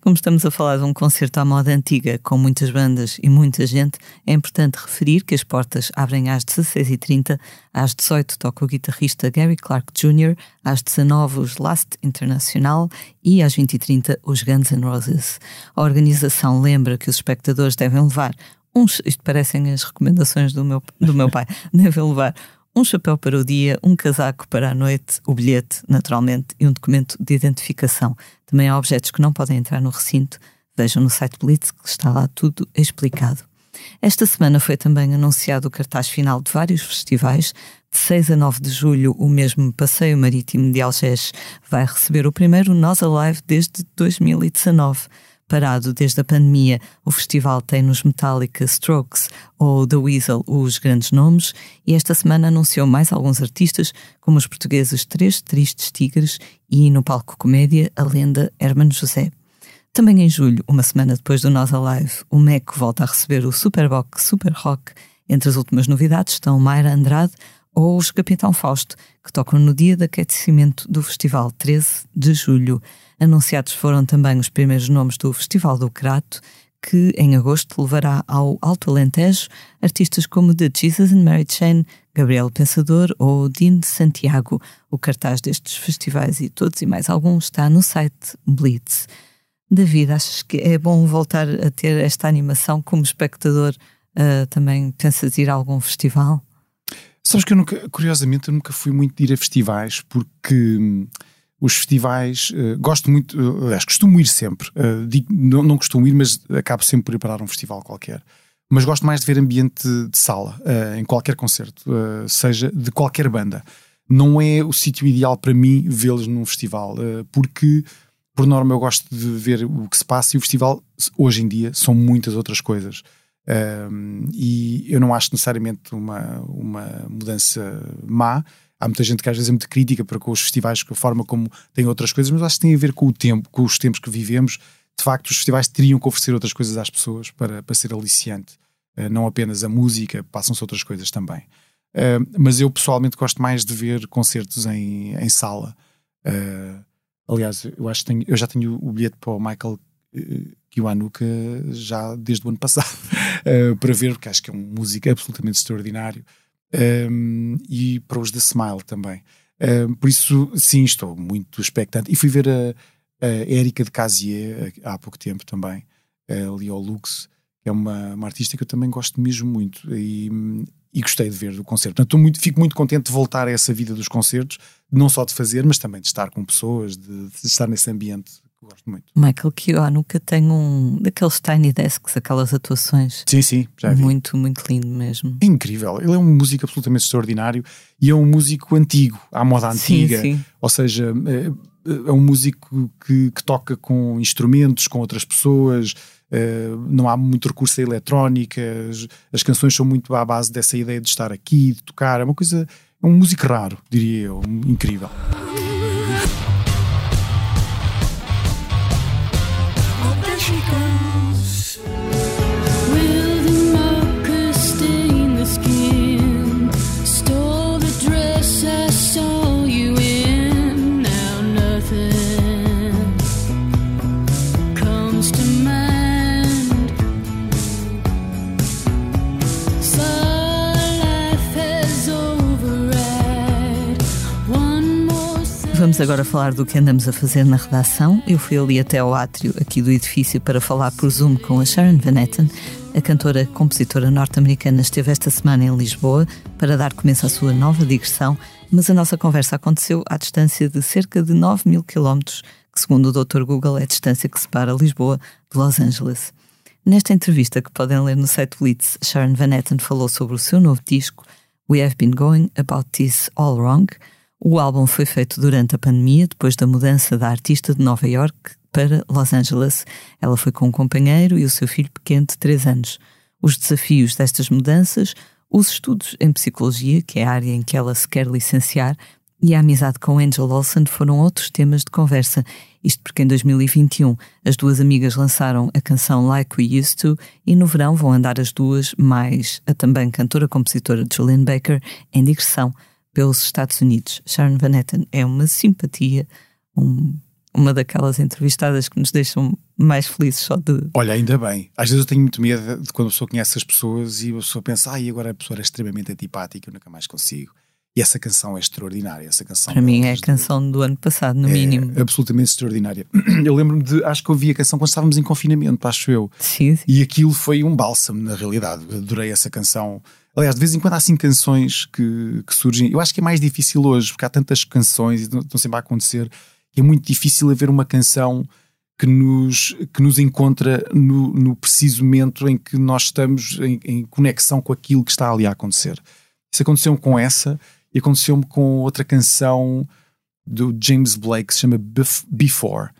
Como estamos a falar de um concerto à moda antiga, com muitas bandas e muita gente, é importante referir que as portas abrem às 16h30, às 18 toca o guitarrista Gary Clark Jr., às 19 os Last International e às 20h30 os Guns N' Roses. A organização lembra que os espectadores devem levar uns, isto parecem as recomendações do meu, do meu pai, devem levar um chapéu para o dia, um casaco para a noite, o bilhete, naturalmente, e um documento de identificação. Também há objetos que não podem entrar no recinto. Vejam no site Blitz que está lá tudo explicado. Esta semana foi também anunciado o cartaz final de vários festivais. De 6 a 9 de julho, o mesmo Passeio Marítimo de Algés vai receber o primeiro Nós Alive desde 2019 parado desde a pandemia, o festival tem nos Metallica, Strokes ou The Weasel os grandes nomes e esta semana anunciou mais alguns artistas, como os portugueses Três Tristes Tigres e no palco comédia a lenda Hermano José. Também em julho, uma semana depois do Nós Alive, o MEC volta a receber o Superbox Super Rock. Entre as últimas novidades estão Mayra Andrade ou os Capitão Fausto, que tocam no dia de aquecimento do festival 13 de julho. Anunciados foram também os primeiros nomes do Festival do Crato, que em agosto levará ao Alto Alentejo artistas como The Jesus and Mary Chain, Gabriel Pensador ou Dean Santiago. O cartaz destes festivais e todos e mais alguns está no site Blitz. David, achas que é bom voltar a ter esta animação como espectador? Uh, também pensas ir a algum festival? Sabes que eu nunca, curiosamente, eu nunca fui muito de ir a festivais porque hum, os festivais, uh, gosto muito, uh, aliás, costumo ir sempre. Uh, digo, não, não costumo ir, mas acabo sempre por ir um festival qualquer. Mas gosto mais de ver ambiente de sala, uh, em qualquer concerto, seja de qualquer banda. Não é o sítio ideal para mim vê-los num festival, porque, por norma, eu gosto de ver o que se passa e o festival, hoje em dia, são muitas outras coisas. E eu não acho necessariamente uma, uma mudança má. Há muita gente que às vezes é muito crítica para com os festivais, com a forma como têm outras coisas, mas acho que tem a ver com o tempo, com os tempos que vivemos. De facto, os festivais teriam que oferecer outras coisas às pessoas para, para ser aliciante. Uh, não apenas a música, passam-se outras coisas também. Uh, mas eu pessoalmente gosto mais de ver concertos em, em sala. Uh, aliás, eu acho que tenho, eu já tenho o bilhete para o Michael Kiwanuka já desde o ano passado uh, para ver, porque acho que é um músico absolutamente extraordinário um, e para os da Smile também. Um, por isso, sim, estou muito expectante. E fui ver a, a Érica de Casier há pouco tempo também, ali ao Lux, que é uma, uma artista que eu também gosto mesmo muito e, e gostei de ver do concerto. Portanto, muito, fico muito contente de voltar a essa vida dos concertos, não só de fazer, mas também de estar com pessoas, de, de estar nesse ambiente gosto muito. Michael Kiwanuka tem um daqueles tiny desks, aquelas atuações. Sim, sim, já vi. Muito, muito lindo mesmo. É incrível. Ele é um músico absolutamente extraordinário e é um músico antigo, à moda antiga. Sim, sim. Ou seja, é, é um músico que, que, toca com instrumentos, com outras pessoas. É, não há muito recurso a eletrónica. As, as, canções são muito à base dessa ideia de estar aqui, de tocar. É uma coisa. É um músico raro, diria eu. Incrível. she. Vamos agora falar do que andamos a fazer na redação. Eu fui ali até ao átrio aqui do edifício para falar por Zoom com a Sharon Van Etten. A cantora compositora norte-americana esteve esta semana em Lisboa para dar começo à sua nova digressão, mas a nossa conversa aconteceu à distância de cerca de 9 mil quilómetros, que segundo o Dr. Google é a distância que separa Lisboa de Los Angeles. Nesta entrevista que podem ler no site Blitz, Sharon Van Etten falou sobre o seu novo disco We Have Been Going About This All Wrong, o álbum foi feito durante a pandemia, depois da mudança da artista de Nova York para Los Angeles. Ela foi com um companheiro e o seu filho pequeno de 3 anos. Os desafios destas mudanças, os estudos em psicologia, que é a área em que ela se quer licenciar, e a amizade com Angel Olsen foram outros temas de conversa. Isto porque em 2021 as duas amigas lançaram a canção Like We Used To e no verão vão andar as duas, mais a também cantora-compositora Julian Baker, em digressão pelos Estados Unidos. Sharon Van Etten é uma simpatia, um, uma daquelas entrevistadas que nos deixam mais felizes só de. Olha, ainda bem. Às vezes eu tenho muito medo de quando a pessoa conhece as pessoas e a pessoa pensa, ai, agora a pessoa é extremamente antipática, eu nunca mais consigo. E essa canção é extraordinária. Essa canção Para mim é a canção do ano passado, no é mínimo. Absolutamente extraordinária. Eu lembro-me de, acho que ouvi a canção quando estávamos em confinamento, acho eu. Sim, sim. E aquilo foi um bálsamo, na realidade. Adorei essa canção. Aliás, de vez em quando há assim canções que, que surgem. Eu acho que é mais difícil hoje, porque há tantas canções e estão sempre a acontecer, que é muito difícil haver uma canção que nos, que nos encontra no, no preciso momento em que nós estamos em, em, conexão com aquilo que está ali a acontecer. Isso aconteceu com essa e aconteceu-me com outra canção do James Blake que se chama Before.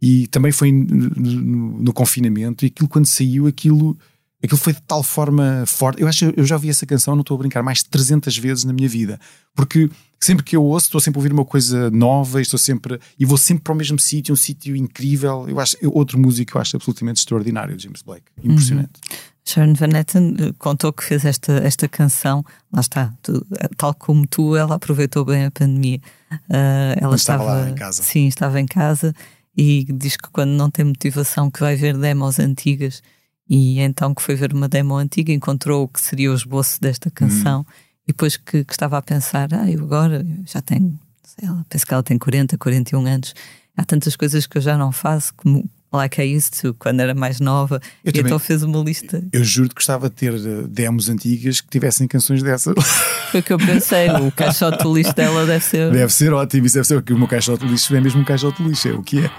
E também foi no, no, no confinamento, e aquilo quando saiu, aquilo Aquilo foi de tal forma forte. Eu acho eu já ouvi essa canção, não estou a brincar, mais de 300 vezes na minha vida. Porque sempre que eu ouço, estou sempre a ouvir uma coisa nova, estou sempre e vou sempre para o mesmo sítio, um sítio incrível. Eu acho eu, outro músico que eu acho absolutamente extraordinário, James Blake. Impressionante. Uhum. Sharon Van Etten eh, contou que fez esta, esta canção, lá está, tu, eh, tal como tu, ela aproveitou bem a pandemia. Uh, ela estava, estava lá em casa. Sim, estava em casa e diz que quando não tem motivação que vai ver demos antigas e então que foi ver uma demo antiga, encontrou o que seria o esboço desta canção, uhum. e depois que, que, estava a pensar, ah, eu agora já tenho, sei lá, penso que ela tem 40, 41 anos, há tantas coisas que eu já não faço, como Like I Used To, quando era mais nova, eu e também, então fez uma lista. Eu juro que gostava de ter eh, demos antigas que tivessem canções dessas. Foi o que eu pensei, o caixote de lixo dela deve ser. Deve ser ótimo, isso deve ser, porque o meu caixote de lixo é mesmo um caixote de lixo, é o que é.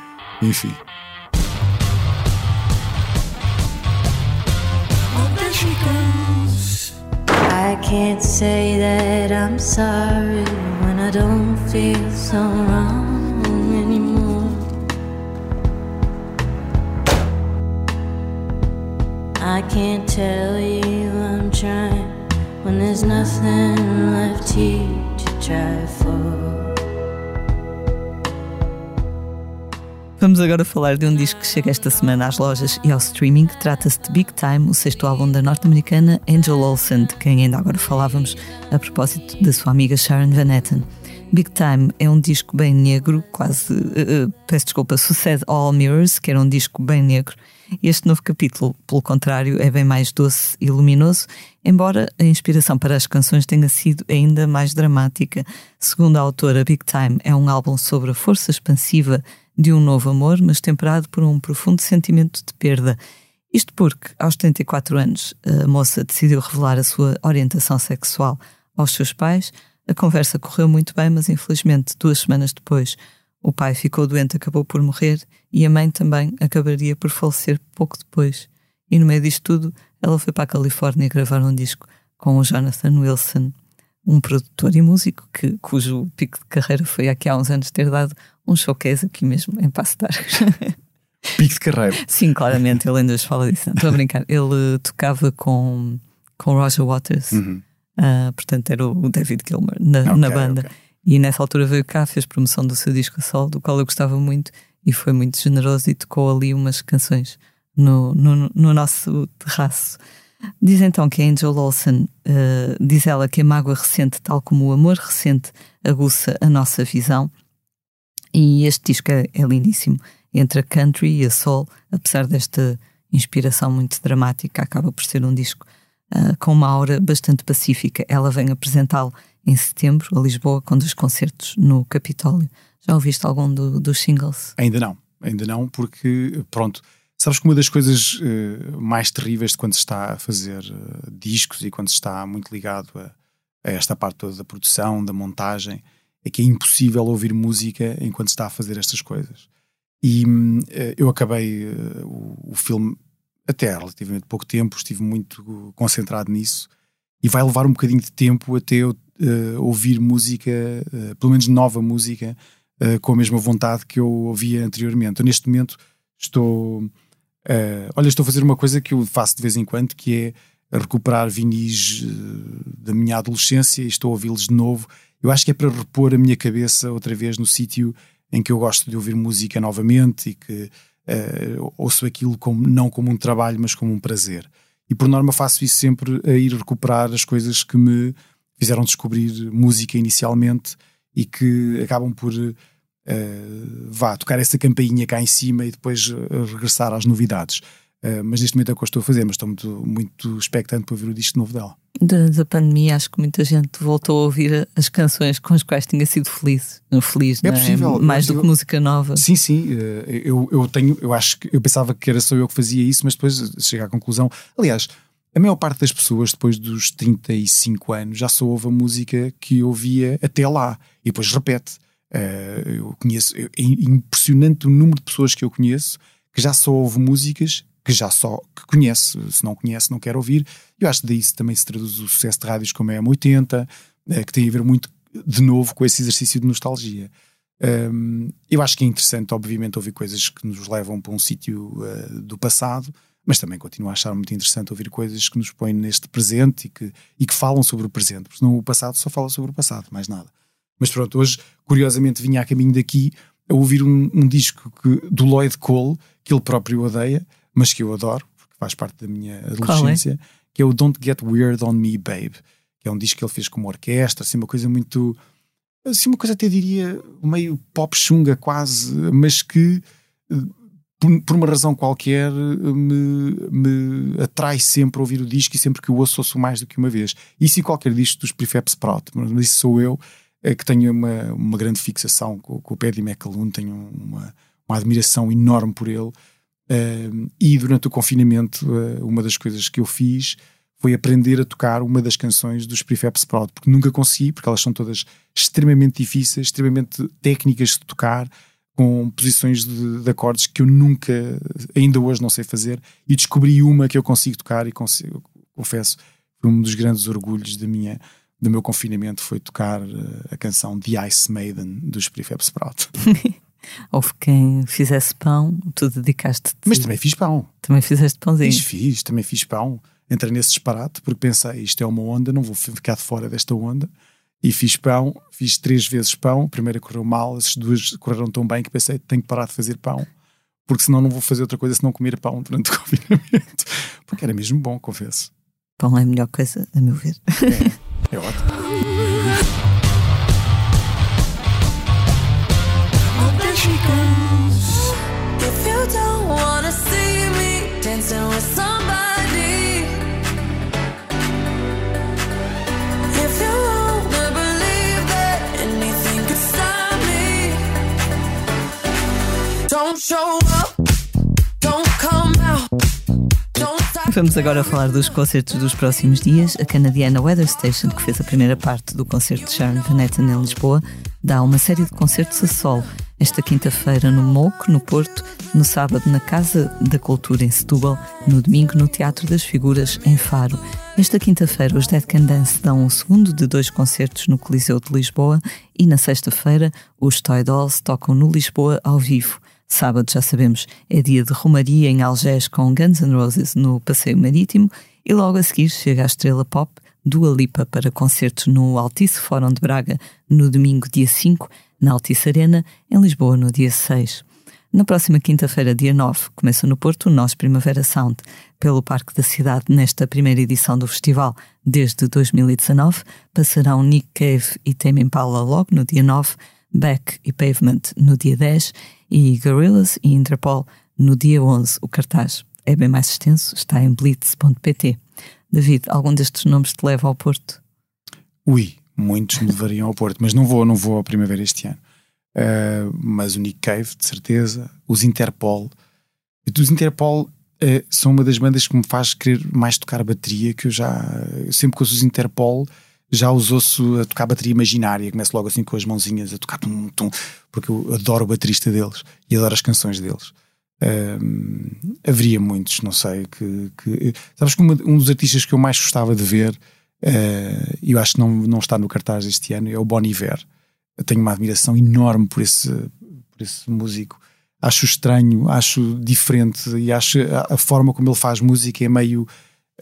Enfim. Can't say that I'm sorry when I don't feel so wrong anymore. I can't tell you I'm trying when there's nothing left here to try for. Vamos agora falar de um disco que chega esta semana às lojas e ao streaming. Trata-se de Big Time, o sexto álbum da norte-americana Angel Olsen, de quem ainda agora falávamos a propósito da sua amiga Sharon Van Etten. Big Time é um disco bem negro, quase, uh, uh, peço desculpa, sucede All Mirrors, que era um disco bem negro. Este novo capítulo, pelo contrário, é bem mais doce e luminoso, embora a inspiração para as canções tenha sido ainda mais dramática. Segundo a autora, Big Time é um álbum sobre a força expansiva de um novo amor, mas temperado por um profundo sentimento de perda. Isto porque, aos 34 anos, a moça decidiu revelar a sua orientação sexual aos seus pais. A conversa correu muito bem, mas infelizmente, duas semanas depois, O pai ficou doente, acabou por morrer e a mãe também acabaria por falecer pouco depois. E no meio disto tudo, ela foi para a Califórnia gravar um disco com o Jonathan Wilson, um produtor e músico que, cujo pico de carreira foi aqui há uns anos ter dado um showcase aqui mesmo em Passo de Arcos. Pico de carreira. Sim, claramente, ele ainda nos fala disso. Estou a brincar. Ele tocava com, com Roger Waters, Uhum. ah, portanto era o David Gilmour na, Ok, na banda. ok. E nessa altura veio cá, fez promoção do seu disco a solo, do qual eu gostava muito e foi muito generoso e tocou ali umas canções no, no, no nosso terraço. Diz então que a Angel Olsen ah, diz ela que a mágoa recente, tal como o amor recente, aguça a nossa visão. E este disco é, é lindíssimo. Entre a country e a soul, apesar desta inspiração muito dramática, acaba por ser um disco ah, com uma aura bastante pacífica. Ela vem apresentá-lo em setembro, a Lisboa, com dois concertos no Capitólio. Já ouviste algum do- dos singles? Ainda não, ainda não, porque, pronto, sabes que uma das coisas eh, mais terríveis de quando se está a fazer eh, discos e quando se está muito ligado a, a esta parte toda da produção, da montagem, é que é impossível ouvir música enquanto está a fazer estas coisas. E eh, eu acabei eh, o, o filme até relativamente pouco tempo, estive muito concentrado nisso e vai levar um bocadinho de tempo até eu eh, ouvir música, eh, pelo menos nova música, eh, com a mesma vontade que eu ouvia anteriormente. Eu, neste momento estou. olha, estou a fazer uma coisa que eu faço de vez em quando, que é recuperar vinis da minha adolescência e estou a ouvi-los de novo. Eu acho que é para repor a minha cabeça outra vez no sítio em que eu gosto de ouvir música novamente e que eh, ouço aquilo como, não como um trabalho, mas como um prazer. E por norma faço isso sempre a ir recuperar as coisas que me fizeram descobrir música inicialmente e que acabam por eh, vá tocar essa campainha cá em cima e depois eh, regressar às novidades. Eh, mas neste momento é o que eu estou a fazer, mas estou muito, muito expectante para ouvir o disco novo dela. Durante a pandemia, acho que muita gente voltou a ouvir as canções com as quais tinha sido feliz. Feliz, É não possível, Mais é do que música nova. Sim, sim, eh, eu, eu tenho, eu acho que eu pensava que era só eu que fazia isso, mas depois chego à conclusão. Aliás, a maior parte das pessoas, depois dos 35 anos, já só ouve a música que ouvia até lá e depois repete. Eh, eu conheço, é impressionante o número de pessoas que eu conheço que já só ouve músicas que já só que conhece, se não conhece, não quer ouvir. Eu acho que daí também se traduz o sucesso de rádios como é a M80, eh, que tem a ver muito de novo com esse exercício de nostalgia. Um, eu acho que é interessante, obviamente, ouvir coisas que nos levam para um sítio uh, do passado, mas também continuo a achar muito interessante ouvir coisas que nos põem neste presente e que, e que falam sobre o presente, porque senão o passado só fala sobre o passado, mais nada. Mas pronto, hoje, curiosamente, vinha a caminho daqui a ouvir um, um disco que, do Lloyd Cole, que ele próprio odeia, mas que eu adoro, porque faz parte da minha adolescência, que é o Don't Get Weird on Me, Babe, que é um disco que ele fez com uma orquestra, assim, uma coisa muito assim uma coisa até diria meio pop chunga quase, mas que eh, por, uma razão qualquer me, me atrai sempre a ouvir o disco e sempre que o ouço ouço mais do que uma vez. Isso e qualquer disco dos Prefab Sprout, mas isso sou eu é que tenho uma, uma grande fixação com, com o Paddy McAloon, tenho uma, uma admiração enorme por ele eh, e durante o confinamento eh, uma das coisas que eu fiz foi aprender a tocar uma das canções dos Prefab Sprout, porque nunca consegui, porque elas são todas extremamente difíceis, extremamente técnicas de tocar, com posições de, de acordes que eu nunca, ainda hoje não sei fazer, e descobri uma que eu consigo tocar e consigo, confesso, foi um dos grandes orgulhos da minha, do meu confinamento, foi tocar eh, a canção The Ice Maiden dos Prefab Sprout. Houve quem fizesse pão, tu dedicaste Mas também fiz pão. também fizeste pãozinho. Fiz, fiz, também fiz pão. Entrei nesse disparate porque pensei, isto é uma onda, não vou ficar de fora desta onda. E fiz pão, fiz três vezes pão. A primeira correu mal, as duas correram tão bem que pensei, tenho que parar de fazer pão, porque senão não vou fazer outra coisa senão comer pão durante o confinamento. Porque era mesmo bom, confesso. Pão é a melhor coisa, a meu ver. É ótimo. Vamos agora falar dos concertos dos próximos dias. A canadiana Weather Station, que fez a primeira parte do concerto de Sharon Van Etten em Lisboa, dá uma série de concertos a solo. Esta quinta-feira no MOC, no Porto, no sábado na Casa da Cultura em Setúbal, no domingo no Teatro das Figuras em Faro. Esta quinta-feira os Dead Can Dance dão o segundo de dois concertos no Coliseu de Lisboa e na sexta-feira os Toy Dolls tocam no Lisboa ao vivo. Sábado, já sabemos, é dia de Romaria em Algés com Guns N' Roses no Passeio Marítimo e logo a seguir chega a estrela pop Dua Lipa para concertos no Altice Fórum de Braga no domingo, dia 5, na Altice Arena, em Lisboa, no dia 6. Na próxima quinta-feira, dia 9, começa no Porto o nosso Primavera Sound, pelo Parque da Cidade, nesta primeira edição do festival. Desde 2019, passarão Nick Cave e Tame Impala logo no dia 9, Beck e Pavement no dia 10 e Gorillaz e Interpol no dia 11. O cartaz é bem mais extenso, está em blitz.pt. David, algum destes nomes te leva ao Porto? Ui, muitos me levariam ao Porto, mas não vou, não vou ao Primavera este ano. Uh, mas o Nick Cave, de certeza, os Interpol. Os Interpol uh, são uma das bandas que me faz querer mais tocar bateria, que eu já, eu sempre que ouço os Interpol, já os ouço a tocar bateria imaginária, começo logo assim com as mãozinhas a tocar tum, tum, porque eu adoro o baterista deles e adoro as canções deles. Um, haveria muitos, não sei, que, que sabes que uma, um dos artistas que eu mais gostava de ver, uh, eu acho que não, não está no cartaz este ano, é o Bon Iver. Eu tenho uma admiração enorme por esse, por esse músico. Acho estranho, acho diferente e acho a, a forma como ele faz música é meio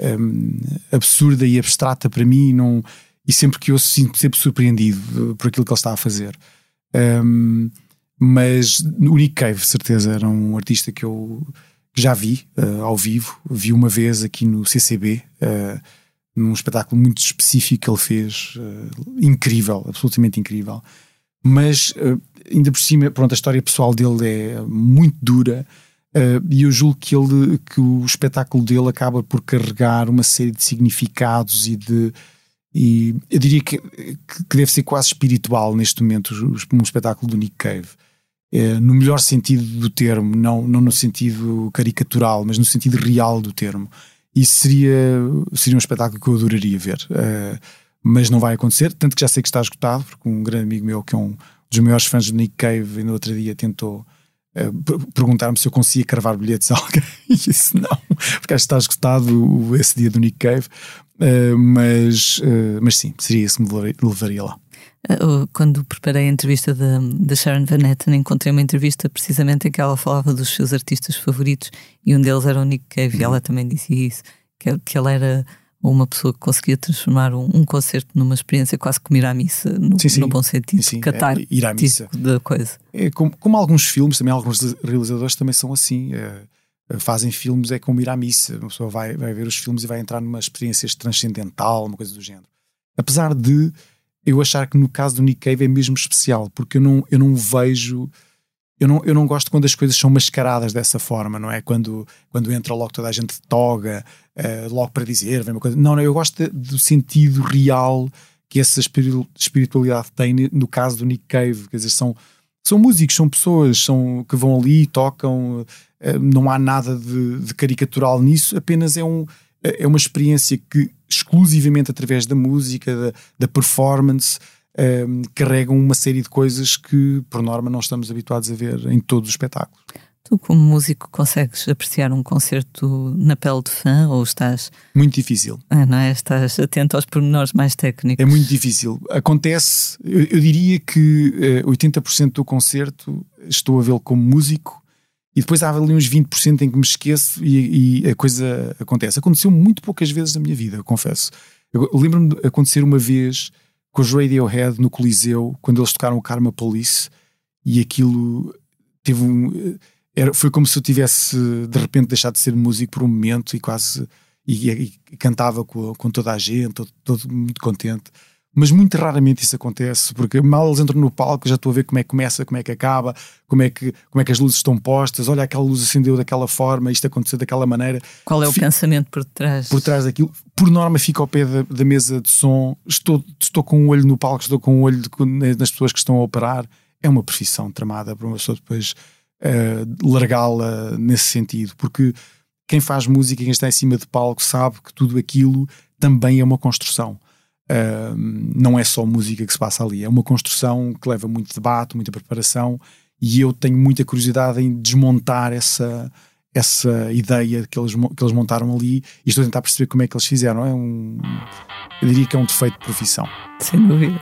um, absurda e abstrata para mim. Não, e sempre que eu sinto sempre surpreendido por aquilo que ele está a fazer. Um, mas o Nick Cave, certeza, era um artista que eu já vi uh, ao vivo, vi uma vez aqui no CCB, uh, num espetáculo muito específico que ele fez, uh, incrível, absolutamente incrível. Mas ainda por cima, pronto, a história pessoal dele é muito dura. e eu julgo que, ele, que o espetáculo dele acaba por carregar uma série de significados e de, e eu diria que, que deve ser quase espiritual neste momento um espetáculo do Nick Cave. É, no melhor sentido do termo, não, não no sentido caricatural, mas no sentido real do termo. Isso seria, seria um espetáculo que eu adoraria ver. Uh, mas não vai acontecer, tanto que já sei que está esgotado, porque um grande amigo meu, que é um dos maiores fãs do Nick Cave, no outro dia tentou uh, perguntar-me se eu conseguia cravar bilhetes a alguém. E disse não, porque acho que está esgotado esse dia do Nick Cave. Uh, mas, mas sim, seria isso que me levaria lá. Quando preparei a entrevista da, da Sharon Van Etten, encontrei uma entrevista precisamente em que ela falava dos seus artistas favoritos e um deles era o Nick Cave, e ela também dizia isso, que, que ele era uma pessoa que conseguia transformar um, um concerto numa experiência quase como ir à missa, no, sim, sim. no bom sentido, sim, catar é, ir à missa. da coisa. É, como, como, alguns filmes, também alguns realizadores também são assim. É, fazem filmes é como ir à missa. Uma pessoa vai, vai ver os filmes e vai entrar numa experiência transcendental, uma coisa do género. Apesar de eu achar que no caso do Nick Cave é mesmo especial, porque eu não, eu não vejo. Eu não, eu não gosto quando as coisas são mascaradas dessa forma, não é? Quando, quando entra logo toda a gente de toga, uh, logo para dizer, vem uma coisa. Não, não, eu gosto de, do sentido real que essa espiritualidade tem no caso do Nick Cave. Quer dizer, são, são músicos, são pessoas são, que vão ali, tocam, uh, não há nada de, de caricatural nisso, apenas é um é uma experiência que exclusivamente através da música, da, da performance, um, ehm, carregam uma série de coisas que, por norma, não estamos habituados a ver em todos os espetáculos. Tu, como músico, consegues apreciar um concerto na pele de fã ou estás. Muito difícil. Ah, não é? Estás atento aos pormenores mais técnicos. É muito difícil. Acontece, eu, eu diria que uh, eh, 80% do concerto estou a vê-lo como músico e depois há ali uns 20% em que me esqueço e, e, a coisa acontece. Aconteceu muito poucas vezes na minha vida, confesso. Lembro-me de acontecer uma vez com os Radiohead no Coliseu, quando eles tocaram o Karma Police, e aquilo teve um. Era, foi como se eu tivesse de repente deixado de ser músico por um momento e quase. E, e, e cantava com, com, toda a gente, todo, todo muito contente mas muito raramente isso acontece, porque mal eles entram no palco, já estou a ver como é que começa, como é que acaba, como é que, como é que as luzes estão postas, olha, aquela luz acendeu daquela forma, isto aconteceu daquela maneira. Qual é o Fico, pensamento por trás? Por trás daquilo. Por norma, fico ao pé da, da, mesa de som, estou, estou com um olho no palco, estou com um olho de, nas pessoas que estão a operar. É uma profissão tramada para uma pessoa depois uh, largá-la nesse sentido, porque quem faz música, quem está em cima de palco, sabe que tudo aquilo também é uma construção Uh, não é só música que se passa ali, é uma construção que leva muito debate, muita preparação E eu tenho muita curiosidade em desmontar essa, essa ideia que eles, que eles montaram ali e estou a tentar perceber como é que eles fizeram. É um, eu diria que é um defeito de profissão. Sem dúvida.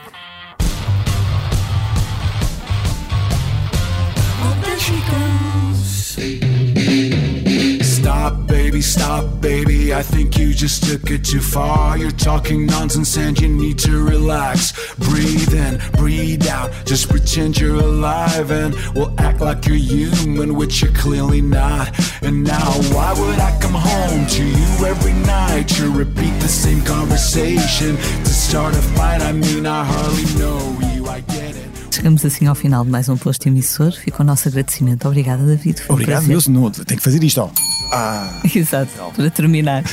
Stop, baby, stop, baby. I think you just took it too far. You're talking nonsense and you need to relax. Breathe in, breathe out. Just pretend you're alive and we'll act like you're human, which you're clearly not. And now, why would I come home to you every night to repeat the same conversation? To start a fight, I mean, I hardly know you, I get it. Chegamos assim ao final de mais um posto emissor. Fica o nosso agradecimento. Obrigada, David. Foi um Obrigado, prazer. meu. Tenho que fazer isto. Ó. Ah, Exato, para terminar.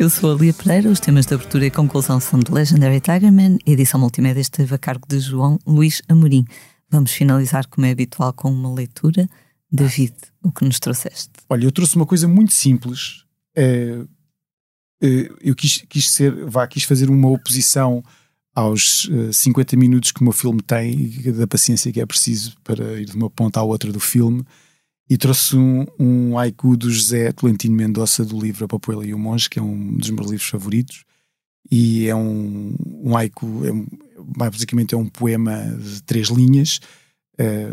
Eu sou a Lia Pereira, os temas de abertura e conclusão são de Legendary Tigerman, edição multimédia esteve a cargo de João Luís Amorim. Vamos finalizar, como é habitual, com uma leitura. David, o que nos trouxeste? Olha, eu trouxe uma coisa muito simples. É, é, eu quis, quis ser, vá, quis fazer uma oposição aos eh, 50 minutos que o meu filme tem e da paciência que é preciso para ir de uma ponta à outra do filme. E trouxe um, um haiku do José Tolentino Mendonça do livro A Papoela e o Monge, que é um dos meus livros favoritos. E é um, um haiku, é basicamente é um poema de três linhas, eh,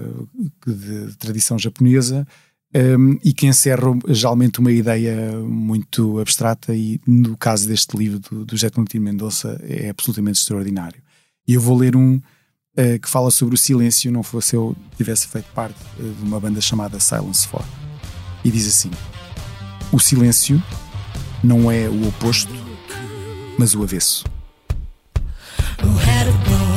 de, tradição japonesa, um, e que encerra geralmente uma ideia muito abstrata e no caso deste livro do, do José Tolentino Mendonça é absolutamente extraordinário. E eu vou ler um uh, que fala sobre o silêncio, não fosse eu tivesse feito parte uh, de uma banda chamada Silence 4. E diz assim: O silêncio não é o oposto, mas o avesso. Who